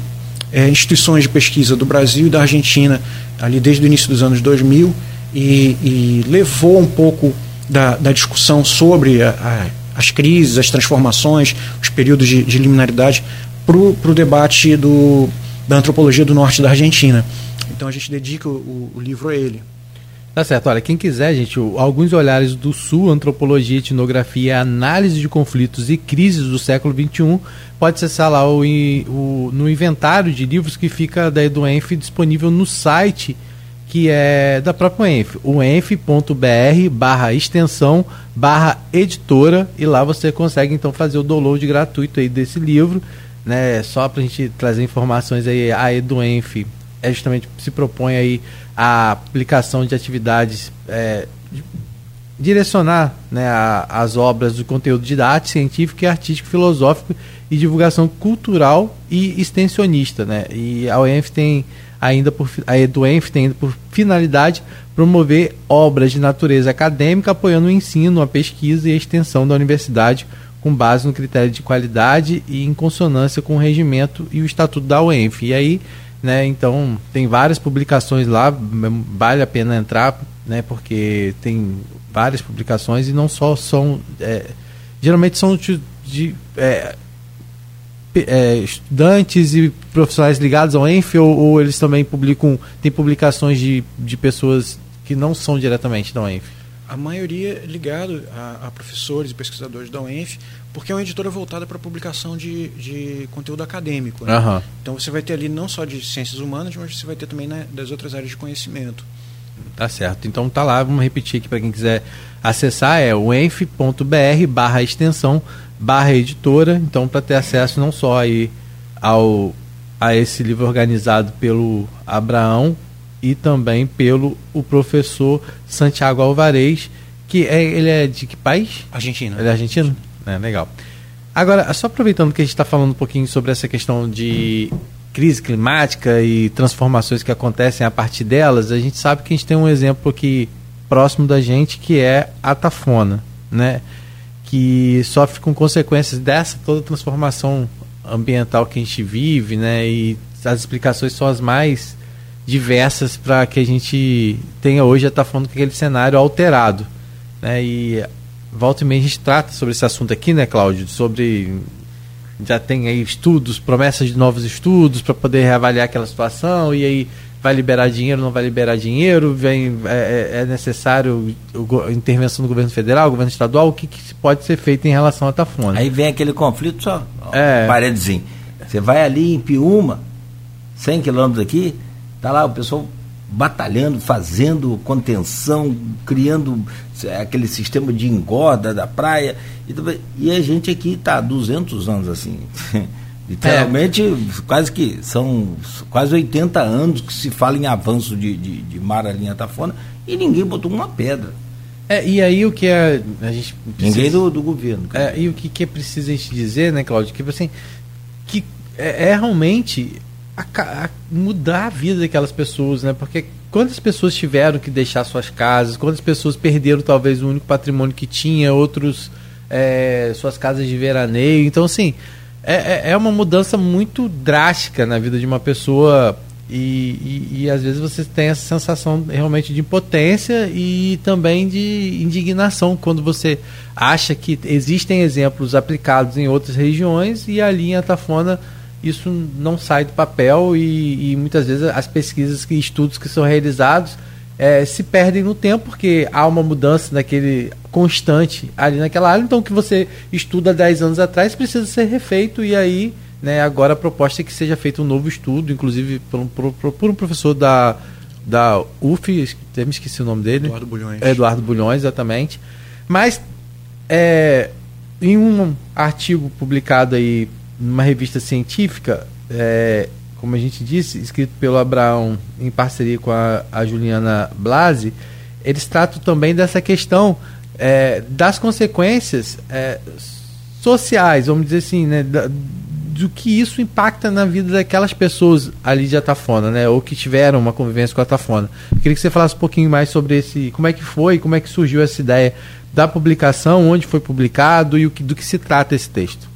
é, instituições de pesquisa do Brasil e da Argentina, ali desde o início dos anos 2000, e, e levou um pouco da, da discussão sobre a, a, as crises, as transformações, os períodos de, de liminaridade para o debate do, da antropologia do norte da Argentina. Então a gente dedica o, o livro a ele. Tá certo. Olha, quem quiser, gente, o, alguns olhares do Sul, antropologia, etnografia, análise de conflitos e crises do século XXI, pode acessar lá o, o, no inventário de livros que fica da Eduenf disponível no site que é da própria UENF, uenf.br barra extensão barra editora e lá você consegue então fazer o download gratuito aí desse livro, né? Só para a gente trazer informações aí, a Eduenf é justamente se propõe aí a aplicação de atividades é, direcionar né, a, as obras do conteúdo didático, científico, artístico, filosófico e divulgação cultural e extensionista. Né? E a UENF tem ainda por a EduEnf tem ainda por finalidade promover obras de natureza acadêmica apoiando o ensino, a pesquisa e a extensão da universidade com base no critério de qualidade e em consonância com o regimento e o estatuto da UENF. E aí né? Então tem várias publicações lá, vale a pena entrar, né? Porque tem várias publicações e não só são, é, geralmente são de, de é, é, estudantes e profissionais ligados ao ENF ou, ou, eles também publicam, tem publicações de, de pessoas que não são diretamente da UENF? A maioria ligado a, a professores e pesquisadores da UENF, porque é uma editora voltada para publicação de, de conteúdo acadêmico. Né? Uhum. Então você vai ter ali não só de ciências humanas, mas você vai ter também né, das outras áreas de conhecimento. Tá certo. Então tá lá, vamos repetir aqui para quem quiser acessar, é o enf.br barra extensão barra editora, então para ter acesso não só aí ao, a esse livro organizado pelo Abraão e também pelo o professor Santiago Alvarez, que é, ele é de que país? Argentina. Ele é argentino? É, legal. Agora, só aproveitando que a gente está falando um pouquinho sobre essa questão de crise climática e transformações que acontecem a partir delas, a gente sabe que a gente tem um exemplo aqui próximo da gente que é a Tafona, né? Que sofre com consequências dessa toda transformação ambiental que a gente vive, né? E as explicações são as mais diversas para que a gente tenha hoje a Tafona com aquele cenário alterado, né? E volta e meia a gente trata sobre esse assunto aqui, né, Cláudio? Sobre. Já tem aí estudos, promessas de novos estudos para poder reavaliar aquela situação, e aí vai liberar dinheiro, não vai liberar dinheiro, vem, é, é, é necessário a intervenção do governo federal, governo estadual, o que, que, pode ser feito em relação à Tafona. Aí vem aquele conflito só, é. paredezinho. Você vai ali em Piúma, 100 quilômetros aqui, tá lá o pessoal batalhando, fazendo contenção, criando é, aquele sistema de engorda da praia. E, a gente aqui está há 200 anos assim. Literalmente, é. quase que são quase 80 anos que se fala em avanço de, de, de mar à linha tafona e ninguém botou uma pedra. É, e aí o que é. A gente precisa, ninguém do, do governo. É, e o que, que é preciso a gente dizer, né, Cláudio? Que assim, que é, é realmente a, a mudar a vida daquelas pessoas, né? Porque quantas pessoas tiveram que deixar suas casas, quantas pessoas perderam talvez o único patrimônio que tinha, outros é, suas casas de veraneio. Então, assim, é, é, é uma mudança muito drástica na vida de uma pessoa e, e, e, às vezes você tem essa sensação realmente de impotência e também de indignação quando você acha que existem exemplos aplicados em outras regiões e ali em Atafona isso não sai do papel e, e muitas vezes as pesquisas e estudos que são realizados é, se perdem no tempo porque há uma mudança naquele constante ali naquela área. Então, o que você estuda 10 anos atrás precisa ser refeito e aí né, agora a proposta é que seja feito um novo estudo, inclusive por um, por, por um professor da, da UF, até me esqueci o nome dele. Eduardo Bulhões. Eduardo Bulhões, exatamente. Mas é, em um artigo publicado aí numa revista científica, é, como a gente disse, escrito pelo Abraão em parceria com a, a Juliana Blasi, eles tratam também dessa questão é, das consequências é, sociais, vamos dizer assim, né, da, do que isso impacta na vida daquelas pessoas ali de Atafona, né? Ou que tiveram uma convivência com a Atafona. Queria que você falasse um pouquinho mais sobre esse, como é que foi, como é que surgiu essa ideia da publicação, onde foi publicado e o que, do que se trata esse texto.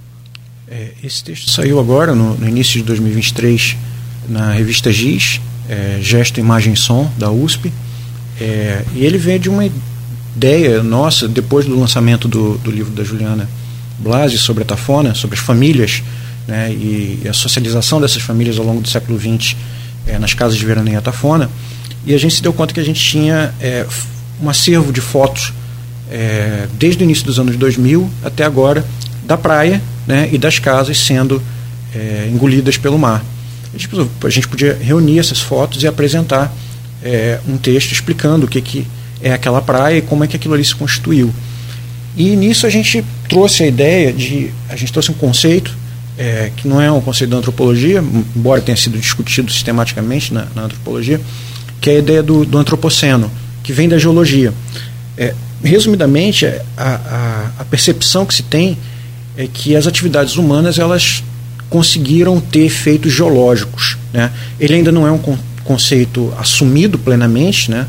É, esse texto saiu agora, no, no, início de 2023, na revista GIS, é, Gesto, Imagem e Som, da USP. É, e ele vem de uma ideia nossa, depois do lançamento do, do livro da Juliana Blasi sobre a Tafona, sobre as famílias né, e, e, a socialização dessas famílias ao longo do século XX é, nas casas de veraneio Tafona, e a gente se deu conta que a gente tinha é, um acervo de fotos é, desde o início dos anos 2000 até agora da praia né, e das casas sendo é, engolidas pelo mar. A gente, podia reunir essas fotos e apresentar é, um texto explicando o que, que é aquela praia e como é que aquilo ali se constituiu. E nisso a gente trouxe a ideia de. A gente trouxe um conceito é, que não é um conceito da antropologia, embora tenha sido discutido sistematicamente na, na antropologia, que é a ideia do, do antropoceno, que vem da geologia. É, resumidamente, a, a, a, percepção que se tem é que as atividades humanas elas conseguiram ter efeitos geológicos. Né? Ele ainda não é um con conceito assumido plenamente, né?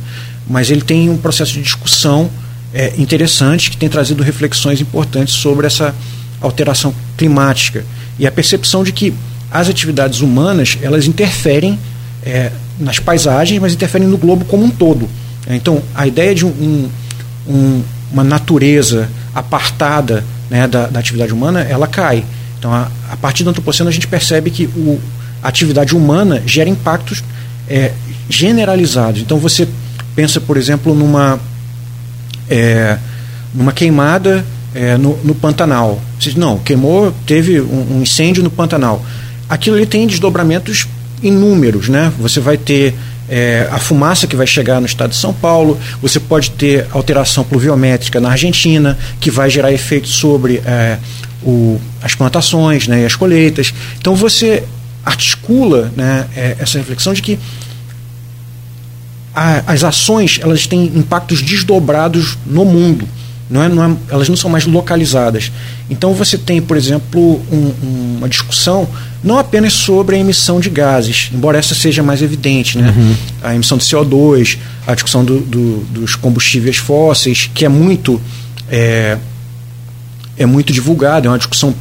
mas ele tem um processo de discussão é, interessante que tem trazido reflexões importantes sobre essa alteração climática e a percepção de que as atividades humanas elas interferem é, nas paisagens, mas interferem no globo como um todo. Então, a ideia de um, um, uma natureza apartada né, da, da, atividade humana, ela cai. Então, a, a partir do antropoceno, a gente percebe que o, a atividade humana gera impactos é, generalizados. Então, você pensa, por exemplo, numa, é, numa queimada é, no, no, Pantanal. Você diz, não, queimou, teve um, um, incêndio no Pantanal. Aquilo ali tem desdobramentos inúmeros, né? Você vai ter é, a fumaça que vai chegar no estado de São Paulo, você pode ter alteração pluviométrica na Argentina, que vai gerar efeitos sobre é, o, as plantações né, e as colheitas. Então você articula né, é, essa reflexão de que a, as ações elas têm impactos desdobrados no mundo. Não é, não é, elas não são mais localizadas. Então você tem, por exemplo, um, uma discussão não apenas sobre a emissão de gases, embora essa seja mais evidente, né? Uhum. a emissão de CO2, a discussão do, do, dos combustíveis fósseis, que é muito é, é muito divulgada, é uma discussão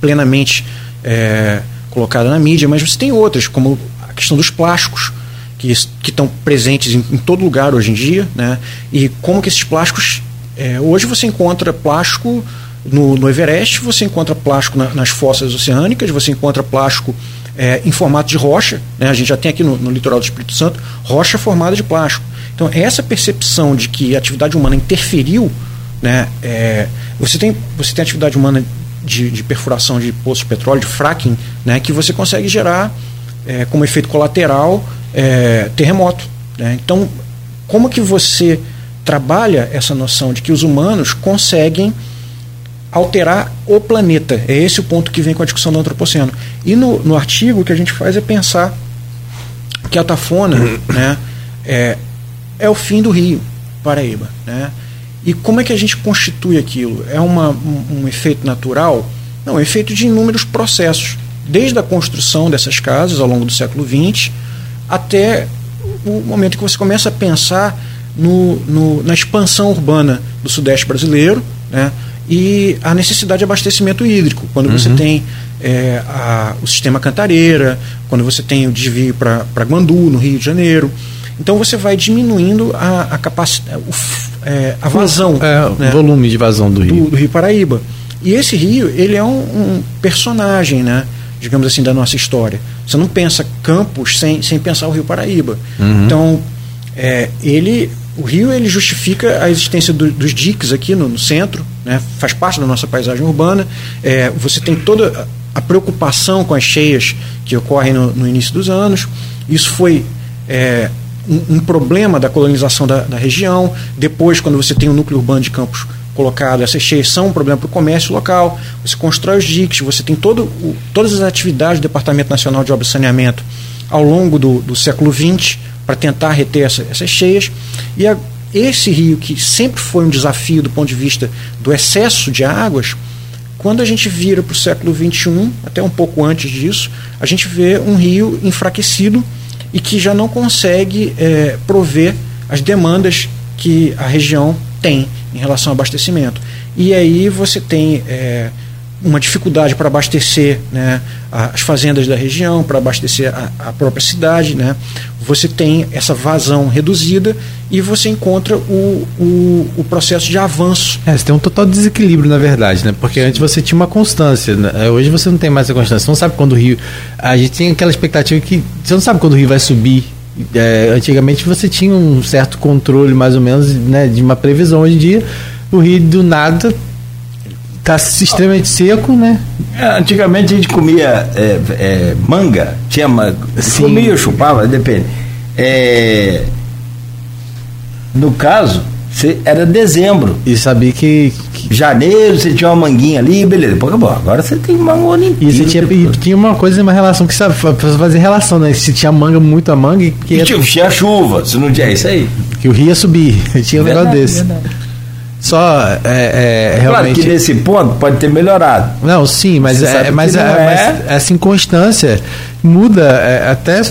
plenamente é, colocada na mídia, mas você tem outras, como a questão dos plásticos, que estão presentes em, em todo lugar hoje em dia, né? e como que esses plásticos é, hoje você encontra plástico no, no Everest, você encontra plástico na, nas fossas oceânicas, você encontra plástico é, em formato de rocha. Né? A gente já tem aqui no, no, litoral do Espírito Santo rocha formada de plástico. Então, essa percepção de que a atividade humana interferiu, né, é, você, tem, você tem atividade humana de, de, perfuração de poços de petróleo, de fracking, né, que você consegue gerar, é, como efeito colateral, é, terremoto. Né? Então, como que você trabalha essa noção de que os humanos conseguem alterar o planeta? É esse o ponto que vem com a discussão do antropoceno. E no, no artigo o que a gente faz é pensar que a tafona né, é, é o fim do rio Paraíba. Né? E como é que a gente constitui aquilo? É uma, um, um efeito natural? Não, é um efeito de inúmeros processos, desde a construção dessas casas ao longo do século XX até o momento que você começa a pensar no, no, na expansão urbana do Sudeste brasileiro né, e a necessidade de abastecimento hídrico. Quando uhum. você tem é, a, o sistema Cantareira, quando você tem o desvio para Guandu, no Rio de Janeiro. Então você vai diminuindo a, a capacidade, é, a vazão. É, né, o volume de vazão do rio. Do, do, Rio Paraíba. E esse rio, ele é um, um, personagem, né? Digamos assim, da nossa história. Você não pensa Campos sem, sem pensar o Rio Paraíba. Uhum. Então, é, ele, o rio ele justifica a existência do, dos diques aqui no, no, centro, né? faz parte da nossa paisagem urbana. É, você tem toda a preocupação com as cheias que ocorrem no, no início dos anos. Isso foi é, um, um, problema da colonização da, da, região. Depois, quando você tem o núcleo urbano de Campos colocado, essas cheias são um problema para o comércio local. Você constrói os diques, você tem todo o, todas as atividades do Departamento Nacional de Obras e Saneamento ao longo do, do século XX para tentar reter essa, essas cheias. E a, esse rio, que sempre foi um desafio do ponto de vista do excesso de águas, quando a gente vira para o século XXI, até um pouco antes disso, a gente vê um rio enfraquecido e que já não consegue é, prover as demandas que a região tem em relação ao abastecimento. E aí você tem é, uma dificuldade para abastecer né, as fazendas da região, para abastecer a, a, própria cidade. Né? Você tem essa vazão reduzida e você encontra o, o, o processo de avanço. É, você tem um total desequilíbrio, na verdade, né? porque antes você tinha uma constância. Né? É, hoje você não tem mais essa constância. Você não sabe quando o rio. A gente tem aquela expectativa que você não sabe quando o rio vai subir. É, antigamente você tinha um certo controle, mais ou menos, né, de uma previsão. Hoje em dia, o rio do nada Tá extremamente seco, né? É, antigamente a gente comia é, é, manga, tinha manga. Comia, chupava, depende. É, no caso, era dezembro. E sabia que, que, Janeiro você tinha uma manguinha ali, beleza. Pô, acabou. Agora você tem manga o E você tinha, e tinha uma coisa, uma relação que sabe fazer relação, né? Se tinha manga, muito a manga. Que e tinha, chuva, se não tinha é isso aí. Que o rio ia subir. tinha um negócio desse. Verdade. Só é, é, realmente. Claro que nesse ponto pode ter melhorado. Não, sim, mas, é, mas, é, é, mas essa inconstância muda é, até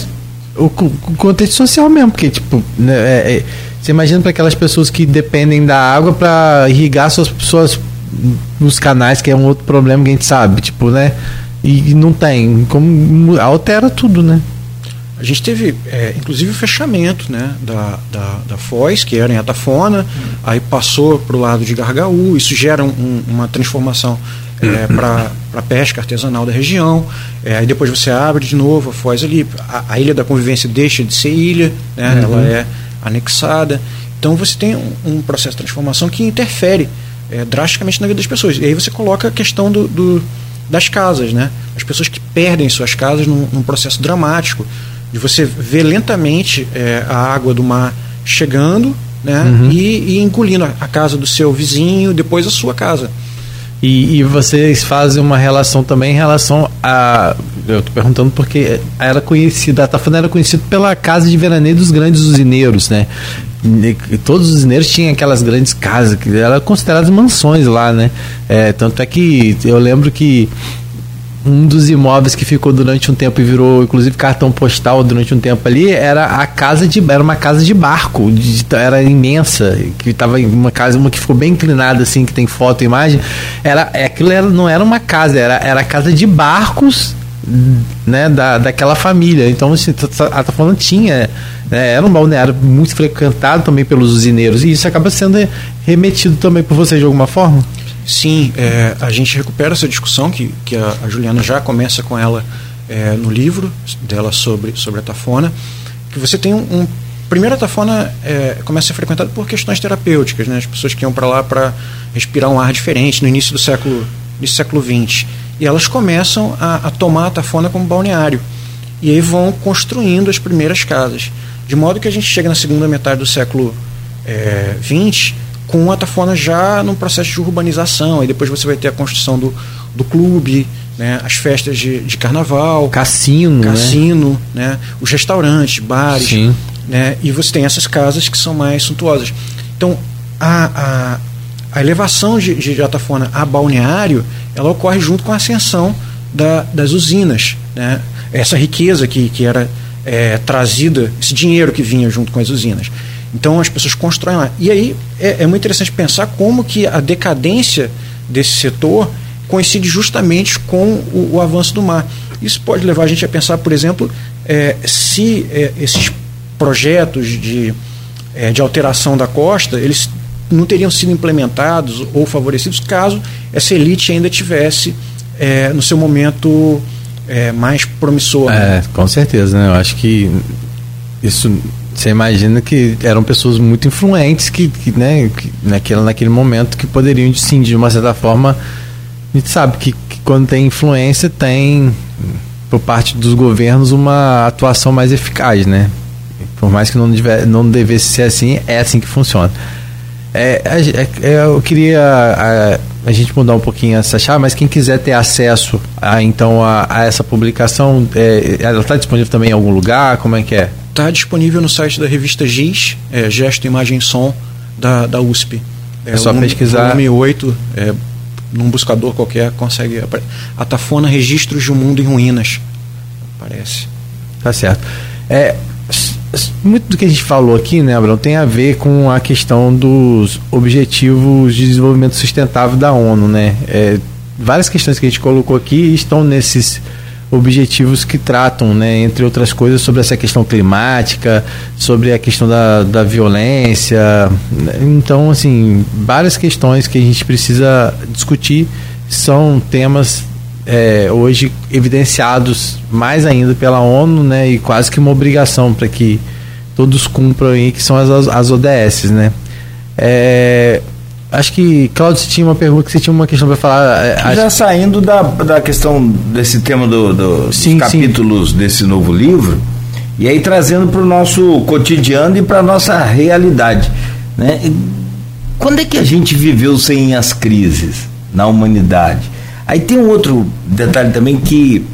o, o, contexto social mesmo, porque tipo, né, é, você imagina para aquelas pessoas que dependem da água para irrigar suas suas nos canais, que é um outro problema que a gente sabe, tipo, né? E, e não tem, como altera tudo, né? A gente teve, é, inclusive, o fechamento né, da, da, da Foz, que era em Atafona, uhum. aí passou para o lado de Gargaú, isso gera um, uma transformação é, para a pesca artesanal da região. É, aí depois você abre de novo a Foz ali, a, a Ilha da Convivência deixa de ser ilha, né, uhum. ela é anexada. Então você tem um, um processo de transformação que interfere é, drasticamente na vida das pessoas. E aí você coloca a questão do, do das casas, né? As pessoas que perdem suas casas num, num processo dramático de você ver lentamente é, a água do mar chegando né, uhum. e, e, engolindo a casa do seu vizinho, depois a sua casa. E, e vocês fazem uma relação também em relação a. Eu estou perguntando porque era conhecida, a Tafana era conhecida pela casa de veraneio dos grandes usineiros, né? E todos os usineiros tinham aquelas grandes casas, que eram consideradas mansões lá, né? É, tanto é que eu lembro que um dos imóveis que ficou durante um tempo e virou inclusive cartão postal durante um tempo ali era a casa de era uma casa de barco de, era imensa que estava em uma casa uma que ficou bem inclinada assim que tem foto e imagem. Era aquilo era, não era uma casa era era a casa de barcos né da, daquela família. Então a tá, tá falando tinha né, era um balneário muito frequentado também pelos usineiros. E isso acaba sendo remetido também por vocês de alguma forma Sim, é, a gente recupera essa discussão que, que a, a Juliana já começa com ela é, no livro dela sobre, sobre a tafona, que você tem um, um primeiro a tafona é, começa a ser frequentada por questões terapêuticas, né? As pessoas que iam para lá para respirar um ar diferente no início do século do século XX e elas começam a, a tomar a tafona como balneário e aí vão construindo as primeiras casas. De modo que a gente chega na segunda metade do século é, com a Tafona já num processo de urbanização, e depois você vai ter a construção do, do clube, né, as festas de, de carnaval, cassino, né? cassino, né? né os restaurantes, bares, Sim. né, e você tem essas casas que são mais suntuosas. Então, a, a, a elevação de, de Jatafona a balneário, ela ocorre junto com a ascensão da, das usinas, né? essa riqueza que, que era é, trazida, esse dinheiro que vinha junto com as usinas. Então as pessoas constroem lá. E aí é, é muito interessante pensar como que a decadência desse setor coincide justamente com o, o, avanço do mar. Isso pode levar a gente a pensar, por exemplo, é, se é, esses projetos de, é, de alteração da costa eles não teriam sido implementados ou favorecidos caso essa elite ainda tivesse é, no seu momento é, mais promissor. É, né? com certeza, né? Eu acho que isso você imagina que eram pessoas muito influentes que, que né, que naquele, naquele momento que poderiam, sim, de uma certa forma, a gente sabe que, que quando tem influência tem por parte dos governos uma atuação mais eficaz, né? Por mais que não, deve, não devesse ser assim, é assim que funciona. É, é, é, eu queria a, a, gente mudar um pouquinho essa chave, mas quem quiser ter acesso a, então a, a essa publicação, é, ela está disponível também em algum lugar? Como é que é? Está disponível no site da revista GIS, é, Gesto, Imagem Som, da, da USP. É, é só pesquisar. Volume 8, é, num buscador qualquer, consegue. A Tafona Registros de um Mundo em Ruínas. Parece. Tá certo. É, muito do que a gente falou aqui, né, Abraão, tem a ver com a questão dos objetivos de desenvolvimento sustentável da ONU, né? É, várias questões que a gente colocou aqui estão nesses objetivos que tratam, né, entre outras coisas, sobre essa questão climática, sobre a questão da, da violência. Então, assim, várias questões que a gente precisa discutir são temas é, hoje evidenciados mais ainda pela ONU, né, e quase que uma obrigação para que todos cumpram aí, que são as, as ODS, né. É, acho que, Claudio, você tinha uma pergunta, você tinha uma questão para falar. É, Já saindo da, da questão desse tema do, do sim, dos capítulos sim. desse novo livro, e aí trazendo para o nosso cotidiano e para a nossa realidade. Né? Quando é que a gente viveu sem as crises na humanidade? Aí tem um outro detalhe também que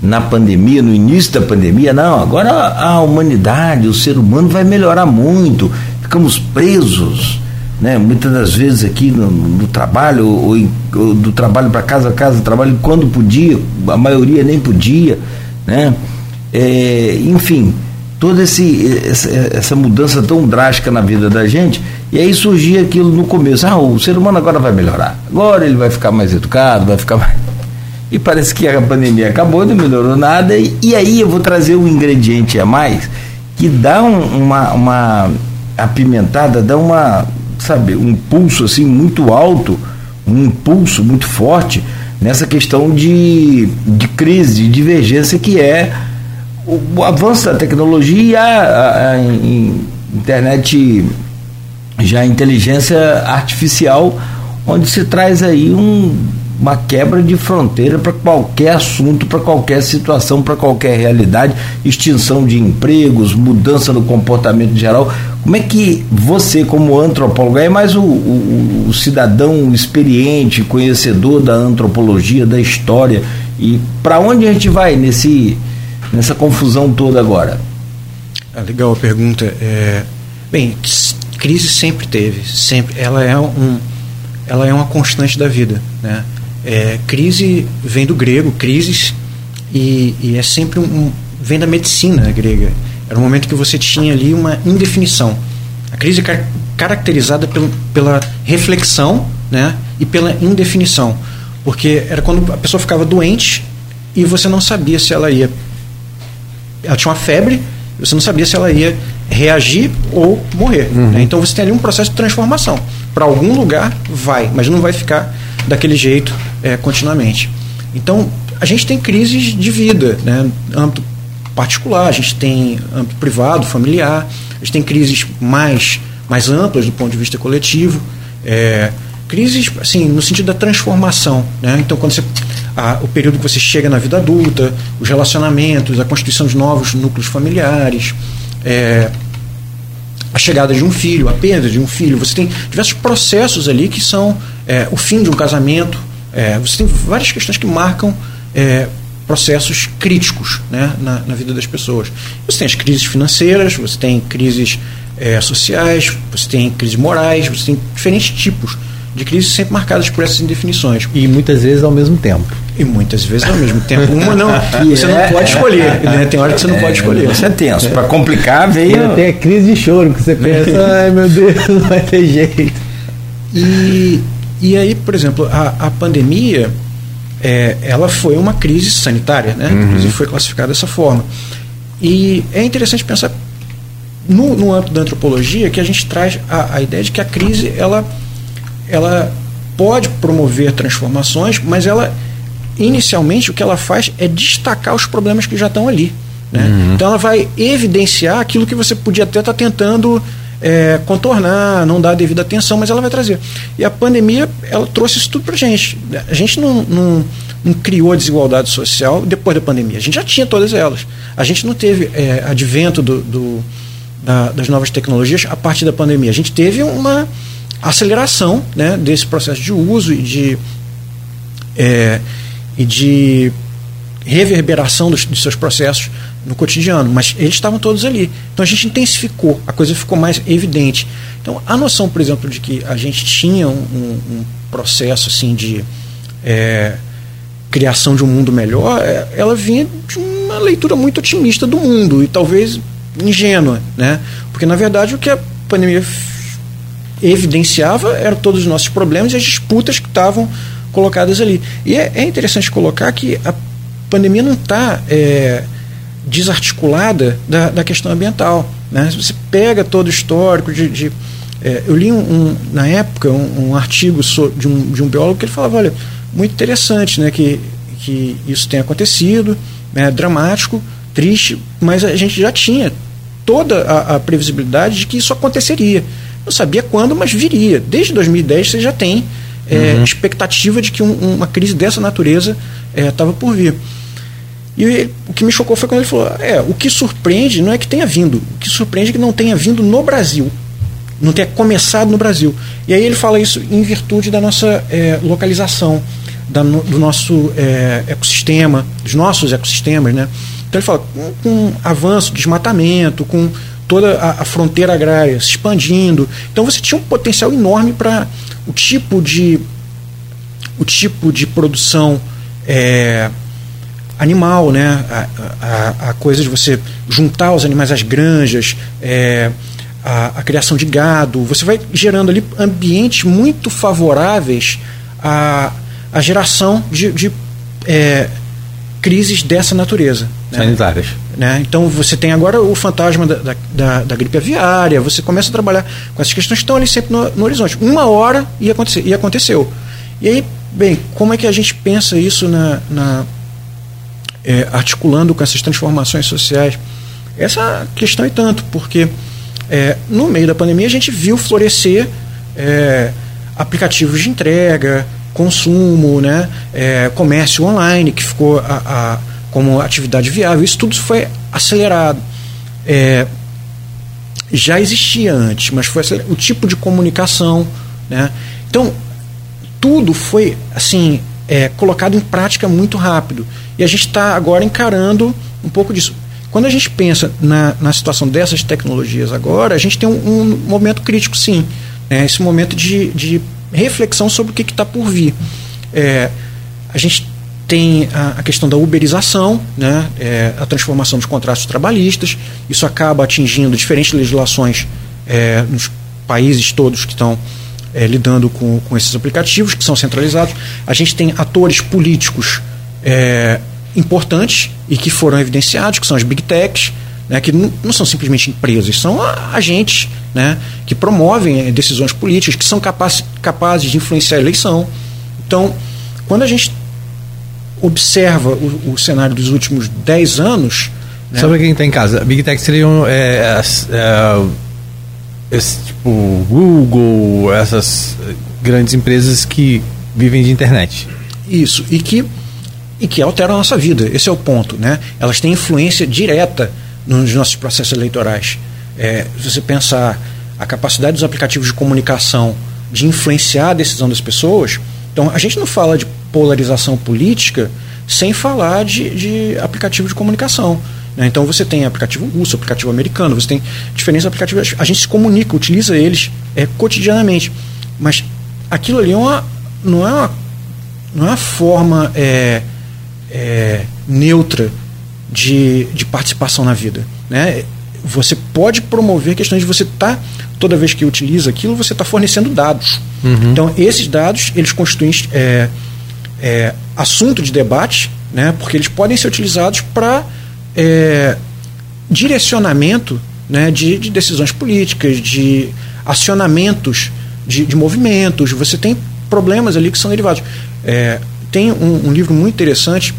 na pandemia, no início da pandemia, não, agora a humanidade, o ser humano vai melhorar muito, ficamos presos, né? Muitas das vezes aqui no, no trabalho, ou, em, ou do trabalho para casa, casa, trabalho, quando podia, a maioria nem podia, né? É, enfim, toda esse, essa, essa mudança tão drástica na vida da gente, e aí surgia aquilo no começo, ah, o ser humano agora vai melhorar, agora ele vai ficar mais educado, vai ficar mais. E parece que a pandemia acabou, não melhorou nada, e, e aí eu vou trazer um ingrediente a mais que dá um, uma, uma apimentada, dá uma, sabe, um pulso assim muito alto, um impulso muito forte nessa questão de, de crise, de divergência que é o, o avanço da tecnologia e a, a, a internet já a inteligência artificial, onde se traz aí um, uma quebra de fronteira para qualquer assunto, para qualquer situação, para qualquer realidade, extinção de empregos, mudança no comportamento geral. Como é que você, como antropólogo, é mais o, o, o cidadão experiente, conhecedor da antropologia, da história, e para onde a gente vai nesse, nessa confusão toda agora? Ah, legal a pergunta. É, bem, crise sempre teve, sempre. Ela é um, ela é uma constante da vida, né? É, crise vem do grego, crises, e, e é sempre um, um, vem da medicina grega. Era um momento que você tinha ali uma indefinição. A crise é car caracterizada pelo, pela reflexão, né? E pela indefinição, porque era quando a pessoa ficava doente e você não sabia se ela ia, ela tinha uma febre, você não sabia se ela ia reagir ou morrer. Uhum. Né? Então você tem ali um processo de transformação. Para algum lugar vai, mas não vai ficar daquele jeito é, continuamente. Então a gente tem crises de vida, né? âmbito particular, a gente tem âmbito privado, familiar, a gente tem crises mais, mais amplas do ponto de vista coletivo. É, crises assim no sentido da transformação né? então quando você a, o período que você chega na vida adulta os relacionamentos a constituição de novos núcleos familiares é, a chegada de um filho, a perda de um filho. Você tem diversos processos ali que são é, o fim de um casamento. É, você tem várias questões que marcam é, processos críticos né, na, na, vida das pessoas. Você tem as crises financeiras, você tem crises é, sociais, você tem crises morais, você tem diferentes tipos de crises sempre marcadas por essas indefinições. E muitas vezes ao mesmo tempo. E muitas vezes ao mesmo tempo. Uma não, você não pode escolher. Né? Tem hora que você não pode escolher. Isso é tenso. Para complicar, veio. Tem a crise de choro, que você pensa, ai meu Deus, não vai ter jeito. E, e aí, por exemplo, a, a pandemia, é, ela foi uma crise sanitária, né? Uhum. Inclusive foi classificada dessa forma. E é interessante pensar no, no âmbito da antropologia que a gente traz a, a ideia de que a crise ela, ela pode promover transformações, mas ela inicialmente o que ela faz é destacar os problemas que já estão ali. Né? Uhum. Então ela vai evidenciar aquilo que você podia até estar tá tentando é, contornar, não dar a devida atenção, mas ela vai trazer. E a pandemia, ela trouxe isso tudo para gente. A gente não, não, não, criou a desigualdade social depois da pandemia. A gente já tinha todas elas. A gente não teve é, advento do, do da, das novas tecnologias a partir da pandemia. A gente teve uma aceleração né, desse processo de uso e de, é, e de reverberação dos, dos, seus processos no cotidiano, mas eles estavam todos ali. Então a gente intensificou, a coisa ficou mais evidente. Então a noção, por exemplo, de que a gente tinha um, um, processo assim de é, criação de um mundo melhor, é, ela vinha de uma leitura muito otimista do mundo e talvez ingênua, né? Porque na verdade o que a pandemia evidenciava eram todos os nossos problemas e as disputas que estavam colocadas ali. E é, é interessante colocar que a pandemia não está é, desarticulada da, da, questão ambiental. Né? Se você pega todo o histórico de. de é, eu li um, um, na época um, um artigo so, de, um, de um biólogo que ele falava, olha, muito interessante né, que, que isso tenha acontecido, né, dramático, triste, mas a gente já tinha toda a, a, previsibilidade de que isso aconteceria. Não sabia quando, mas viria. Desde 2010 você já tem é, uhum. expectativa de que um, uma crise dessa natureza estava é, por vir. E o que me chocou foi quando ele falou: é, o que surpreende não é que tenha vindo, o que surpreende é que não tenha vindo no Brasil, não tenha começado no Brasil. E aí ele fala isso em virtude da nossa é, localização, da, do nosso é, ecossistema, dos nossos ecossistemas, né? Então ele fala, com, com avanço, desmatamento, com toda a, a, fronteira agrária se expandindo. Então você tinha um potencial enorme para o tipo de o tipo de produção é, animal, né? A, a, a, coisa de você juntar os animais às granjas, é, a, a, criação de gado, você vai gerando ali ambientes muito favoráveis à, à geração de, de é, crises dessa natureza. Né? Sanitárias. Né? Então você tem agora o fantasma da, da, da, gripe aviária, você começa a trabalhar com essas questões que estão ali sempre no, no horizonte. Uma hora ia acontecer, e aconteceu. E aí, bem, como é que a gente pensa isso na, na é, articulando com essas transformações sociais? Essa questão é tanto, porque é, no meio da pandemia a gente viu florescer é, aplicativos de entrega, consumo, né, é, comércio online, que ficou a, a, como atividade viável. Isso tudo foi acelerado. É, já existia antes, mas foi acelerado. o tipo de comunicação. Né? Então, tudo foi assim é, colocado em prática muito rápido. E a gente está agora encarando um pouco disso. Quando a gente pensa na, na situação dessas tecnologias agora, a gente tem um, um momento crítico, sim. Né? Esse momento de, de reflexão sobre o que está por vir. É, a gente tem a, a, questão da uberização, né, é, a transformação dos contratos trabalhistas. Isso acaba atingindo diferentes legislações é, nos países todos que estão é, lidando com, com esses aplicativos, que são centralizados. A gente tem atores políticos é, importantes e que foram evidenciados, que são as big techs, né, que não, são simplesmente empresas, são agentes né, que promovem eh, decisões políticas, que são capazes, capazes de influenciar a eleição. Então, quando a gente observa o, o cenário dos últimos 10 anos. Né, Sobre quem está em casa, a Big Tech seriam é, é, esse, tipo Google, essas grandes empresas que vivem de internet. Isso, e que, e que alteram a nossa vida, esse é o ponto. Né? Elas têm influência direta nos nossos processos eleitorais. É, se você pensar a capacidade dos aplicativos de comunicação de influenciar a decisão das pessoas, então a gente não fala de polarização política sem falar de, de aplicativo de comunicação. Né? Então você tem aplicativo russo, aplicativo americano, você tem diferentes aplicativos. A gente se comunica, utiliza eles é, cotidianamente. Mas aquilo ali é uma, não, é uma, não é uma forma é, é, neutra de, de participação na vida. Né? Você pode promover questões de você estar, tá, toda vez que utiliza aquilo, você está fornecendo dados. Uhum. Então, esses dados, eles constituem é, é, assunto de debate, né? porque eles podem ser utilizados para é, direcionamento né, de, de, decisões políticas, de acionamentos de, de, movimentos. Você tem problemas ali que são derivados. É, tem um, um, livro muito interessante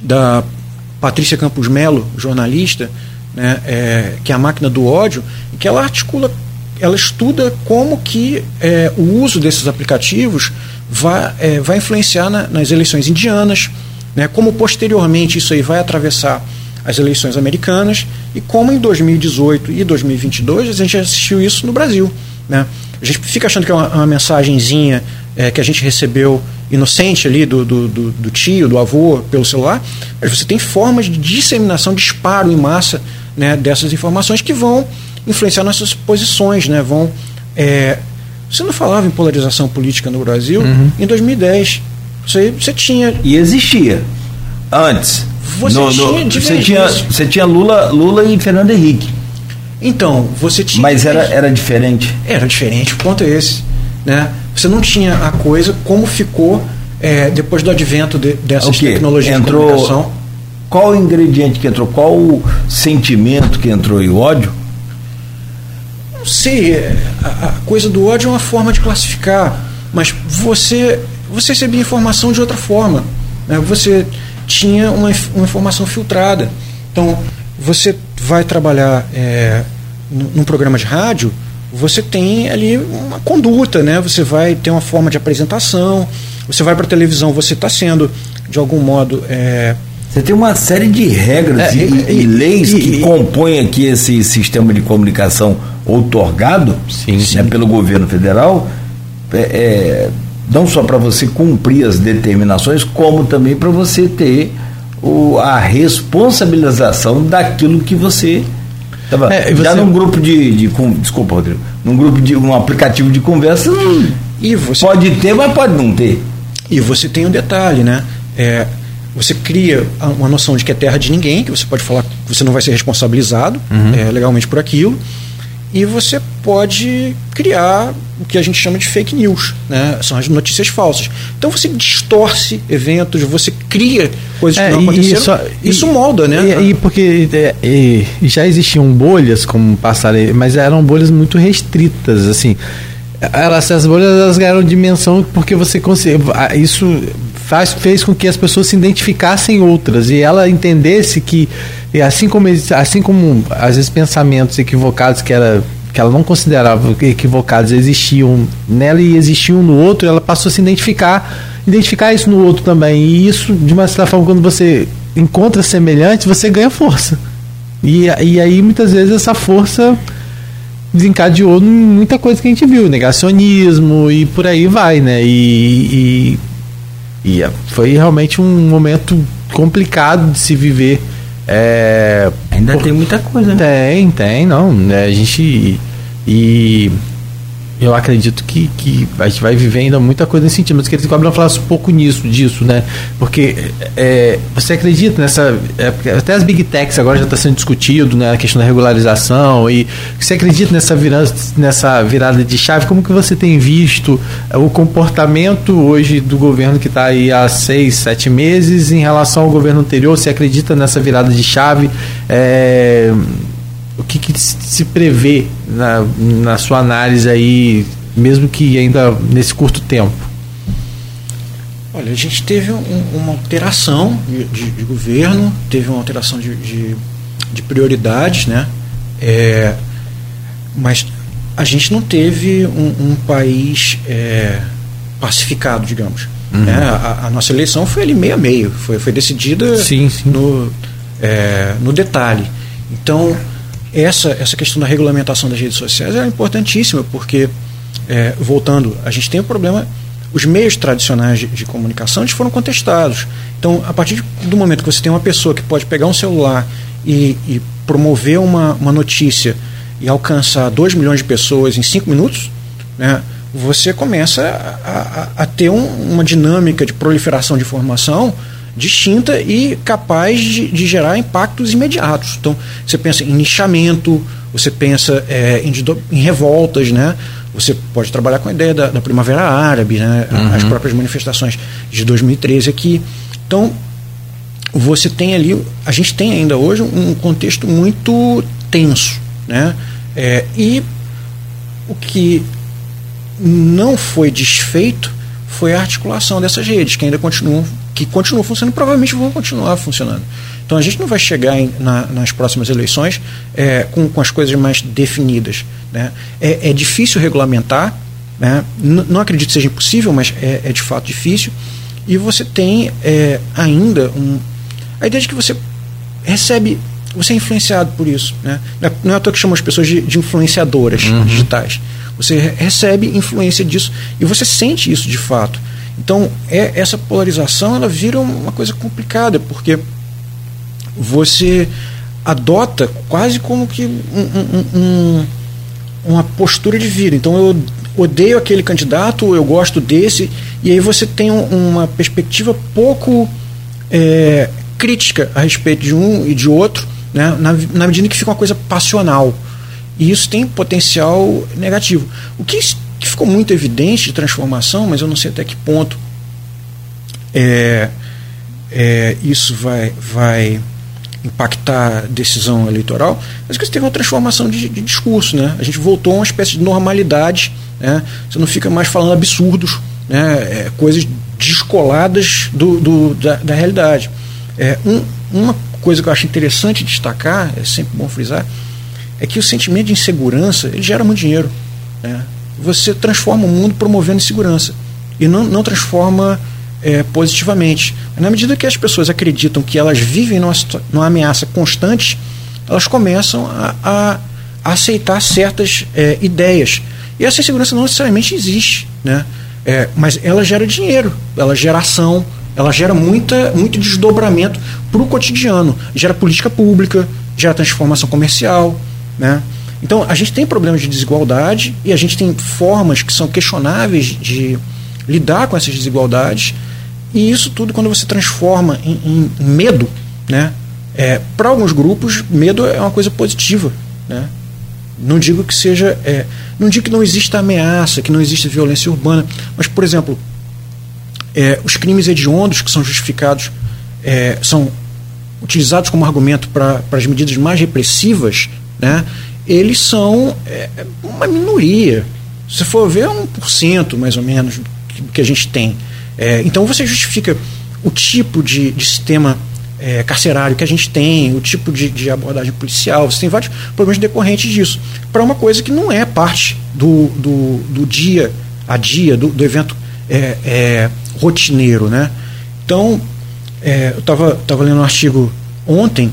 da Patrícia Campos Melo, jornalista, né, é, que é a máquina do ódio, que ela articula, ela estuda como que é, o uso desses aplicativos vai, é, vai influenciar na, nas eleições indianas, né, como posteriormente isso aí vai atravessar as eleições americanas e como em 2018 e 2022 a gente assistiu isso no Brasil. Né? A gente fica achando que é uma, uma mensagenzinha é, que a gente recebeu inocente ali do, do, do, do, tio, do avô, pelo celular, mas você tem formas de disseminação, disparo em massa né, dessas informações que vão influenciar nossas posições, né, vão... É, você não falava em polarização política no Brasil uhum. em 2010. Você, você tinha. E existia. Antes. Você, no, tinha, no, você, tinha, você tinha Lula, Lula e Fernando Henrique. Então, você tinha. Mas era, era diferente? Era diferente, o ponto é esse. Né? Você não tinha a coisa como ficou é, depois do advento de, dessas tecnologias entrou, de comunicação. Qual o ingrediente que entrou? Qual o sentimento que entrou? E o ódio? Não sei. É, a, a coisa do ódio é uma forma de classificar. Mas você, você recebia informação de outra forma. Né? Você tinha uma, uma informação filtrada. Então, você vai trabalhar é, num programa de rádio, você tem ali uma conduta, né? Você vai ter uma forma de apresentação. Você vai para a televisão, você está sendo de algum modo é, você tem uma série de regras é, e, e, e, leis e, que compõem aqui esse sistema de comunicação outorgado sim, né, sim. pelo governo federal, é, é, não só para você cumprir as determinações, como também para você ter o, a responsabilização daquilo que você Tava, é, você... Já num grupo de, de, Desculpa, Rodrigo. Num grupo de. um aplicativo de conversa. Hum, e você, pode ter, mas pode não ter. E você tem um detalhe, né? É, você cria uma noção de que é terra de ninguém, que você pode falar que você não vai ser responsabilizado uhum. é, legalmente por aquilo e você pode criar o que a gente chama de fake news, né? são as notícias falsas. Então você distorce eventos, você cria coisas é, que não aconteceram. Isso, isso e, molda, né? E, e porque é, e já existiam bolhas como passaram, mas eram bolhas muito restritas, assim. Elas, essas bolhas elas ganharam dimensão porque você conseguiu. Isso faz, fez com que as pessoas se identificassem outras e ela entendesse que assim como assim como às vezes pensamentos equivocados que era que ela não considerava equivocados existiam nela e existiam no outro, ela passou a se identificar, identificar isso no outro também. E isso, de uma certa forma, quando você encontra semelhantes, você ganha força. E, e aí, muitas vezes, essa força desencadeou muita coisa que a gente viu, negacionismo e por aí vai, né? E, e, e foi realmente um momento complicado de se viver é, Ainda por... tem muita coisa, né? Tem, tem, não. É, a gente. E eu acredito que, que a gente vai viver ainda muita coisa nesse sentido, mas queria que o Gabriel falasse um pouco nisso, disso, né? Porque é, você acredita nessa. É, até as big techs agora já está sendo discutido, né? A questão da regularização, e você acredita nessa virada, nessa virada de chave? Como que você tem visto o comportamento hoje do governo que está aí há seis, sete meses em relação ao governo anterior? Você acredita nessa virada de chave? É, o que, que se prevê na, na sua análise aí, mesmo que ainda nesse curto tempo? Olha, a gente teve um, uma alteração de, de, de, governo, teve uma alteração de, de, de prioridades, né? É, mas a gente não teve um, um país é, pacificado, digamos. Uhum. Né? A, a, nossa eleição foi ali meio a meio, foi, foi decidida sim, sim. No, é, no detalhe. Então, essa, essa questão da regulamentação das redes sociais é importantíssima, porque, é, voltando, a gente tem o um problema, os meios tradicionais de, de, comunicação eles foram contestados. Então, a partir do momento que você tem uma pessoa que pode pegar um celular e, e promover uma, uma notícia e alcançar 2 milhões de pessoas em 5 minutos, né, você começa a, a, a ter um, uma dinâmica de proliferação de informação distinta e capaz de, de, gerar impactos imediatos. Então, você pensa em nichamento, você pensa é, em, em, revoltas, né? Você pode trabalhar com a ideia da, da Primavera Árabe, né? Uhum. as próprias manifestações de 2013 aqui. Então, você tem ali, a gente tem ainda hoje um contexto muito tenso, né? É, e o que não foi desfeito foi a articulação dessas redes, que ainda continuam, que continuam funcionando, provavelmente vão continuar funcionando. Então a gente não vai chegar em, na, nas próximas eleições é, com, com as coisas mais definidas. Né? É, é difícil regulamentar, né? não acredito que seja impossível, mas é, é de fato difícil. E você tem é, ainda um, a ideia de que você recebe você é influenciado por isso. Né? Não é à toa que chamam as pessoas de, de influenciadoras uhum. digitais. Você recebe influência disso e você sente isso de fato. Então, é, essa polarização ela vira uma coisa complicada, porque você adota quase como que um, um, um, uma postura de vida. Então, eu odeio aquele candidato, eu gosto desse, e aí você tem uma perspectiva pouco é, crítica a respeito de um e de outro, né, na, na medida que fica uma coisa passional. E isso tem potencial negativo. O que, que ficou muito evidente de transformação, mas eu não sei até que ponto é, é, isso vai, vai impactar a decisão eleitoral, mas que você teve uma transformação de, de, discurso. Né? A gente voltou a uma espécie de normalidade. Né? Você não fica mais falando absurdos, né? É, coisas descoladas do, do da, da, realidade. É, um, uma coisa que eu acho interessante destacar, é sempre bom frisar, é que o sentimento de insegurança ele gera muito dinheiro. Né? Você transforma o mundo promovendo insegurança e não, não transforma é, positivamente. Na medida que as pessoas acreditam que elas vivem numa, numa ameaça constante, elas começam a, a, aceitar certas é, ideias. E essa insegurança não necessariamente existe, né? É, mas ela gera dinheiro, ela gera ação, ela gera muita, muito desdobramento para o cotidiano, gera política pública, gera transformação comercial, né? Então, a gente tem problemas de desigualdade e a gente tem formas que são questionáveis de lidar com essas desigualdades. E isso tudo, quando você transforma em, em medo, né? É, para alguns grupos, medo é uma coisa positiva. Né? Não digo que seja. É, não digo que não exista ameaça, que não exista violência urbana, mas, por exemplo, é, os crimes hediondos que são justificados, é, são utilizados como argumento para as medidas mais repressivas, né, eles são é, uma minoria. Se for ver, é 1% mais ou menos que, que a gente tem. É, então você justifica o tipo de, de sistema é, carcerário que a gente tem, o tipo de, de, abordagem policial, você tem vários problemas decorrentes disso, para uma coisa que não é parte do, do, do dia a dia, do, do evento é, é, rotineiro. Né? Então, é, eu estava tava lendo um artigo ontem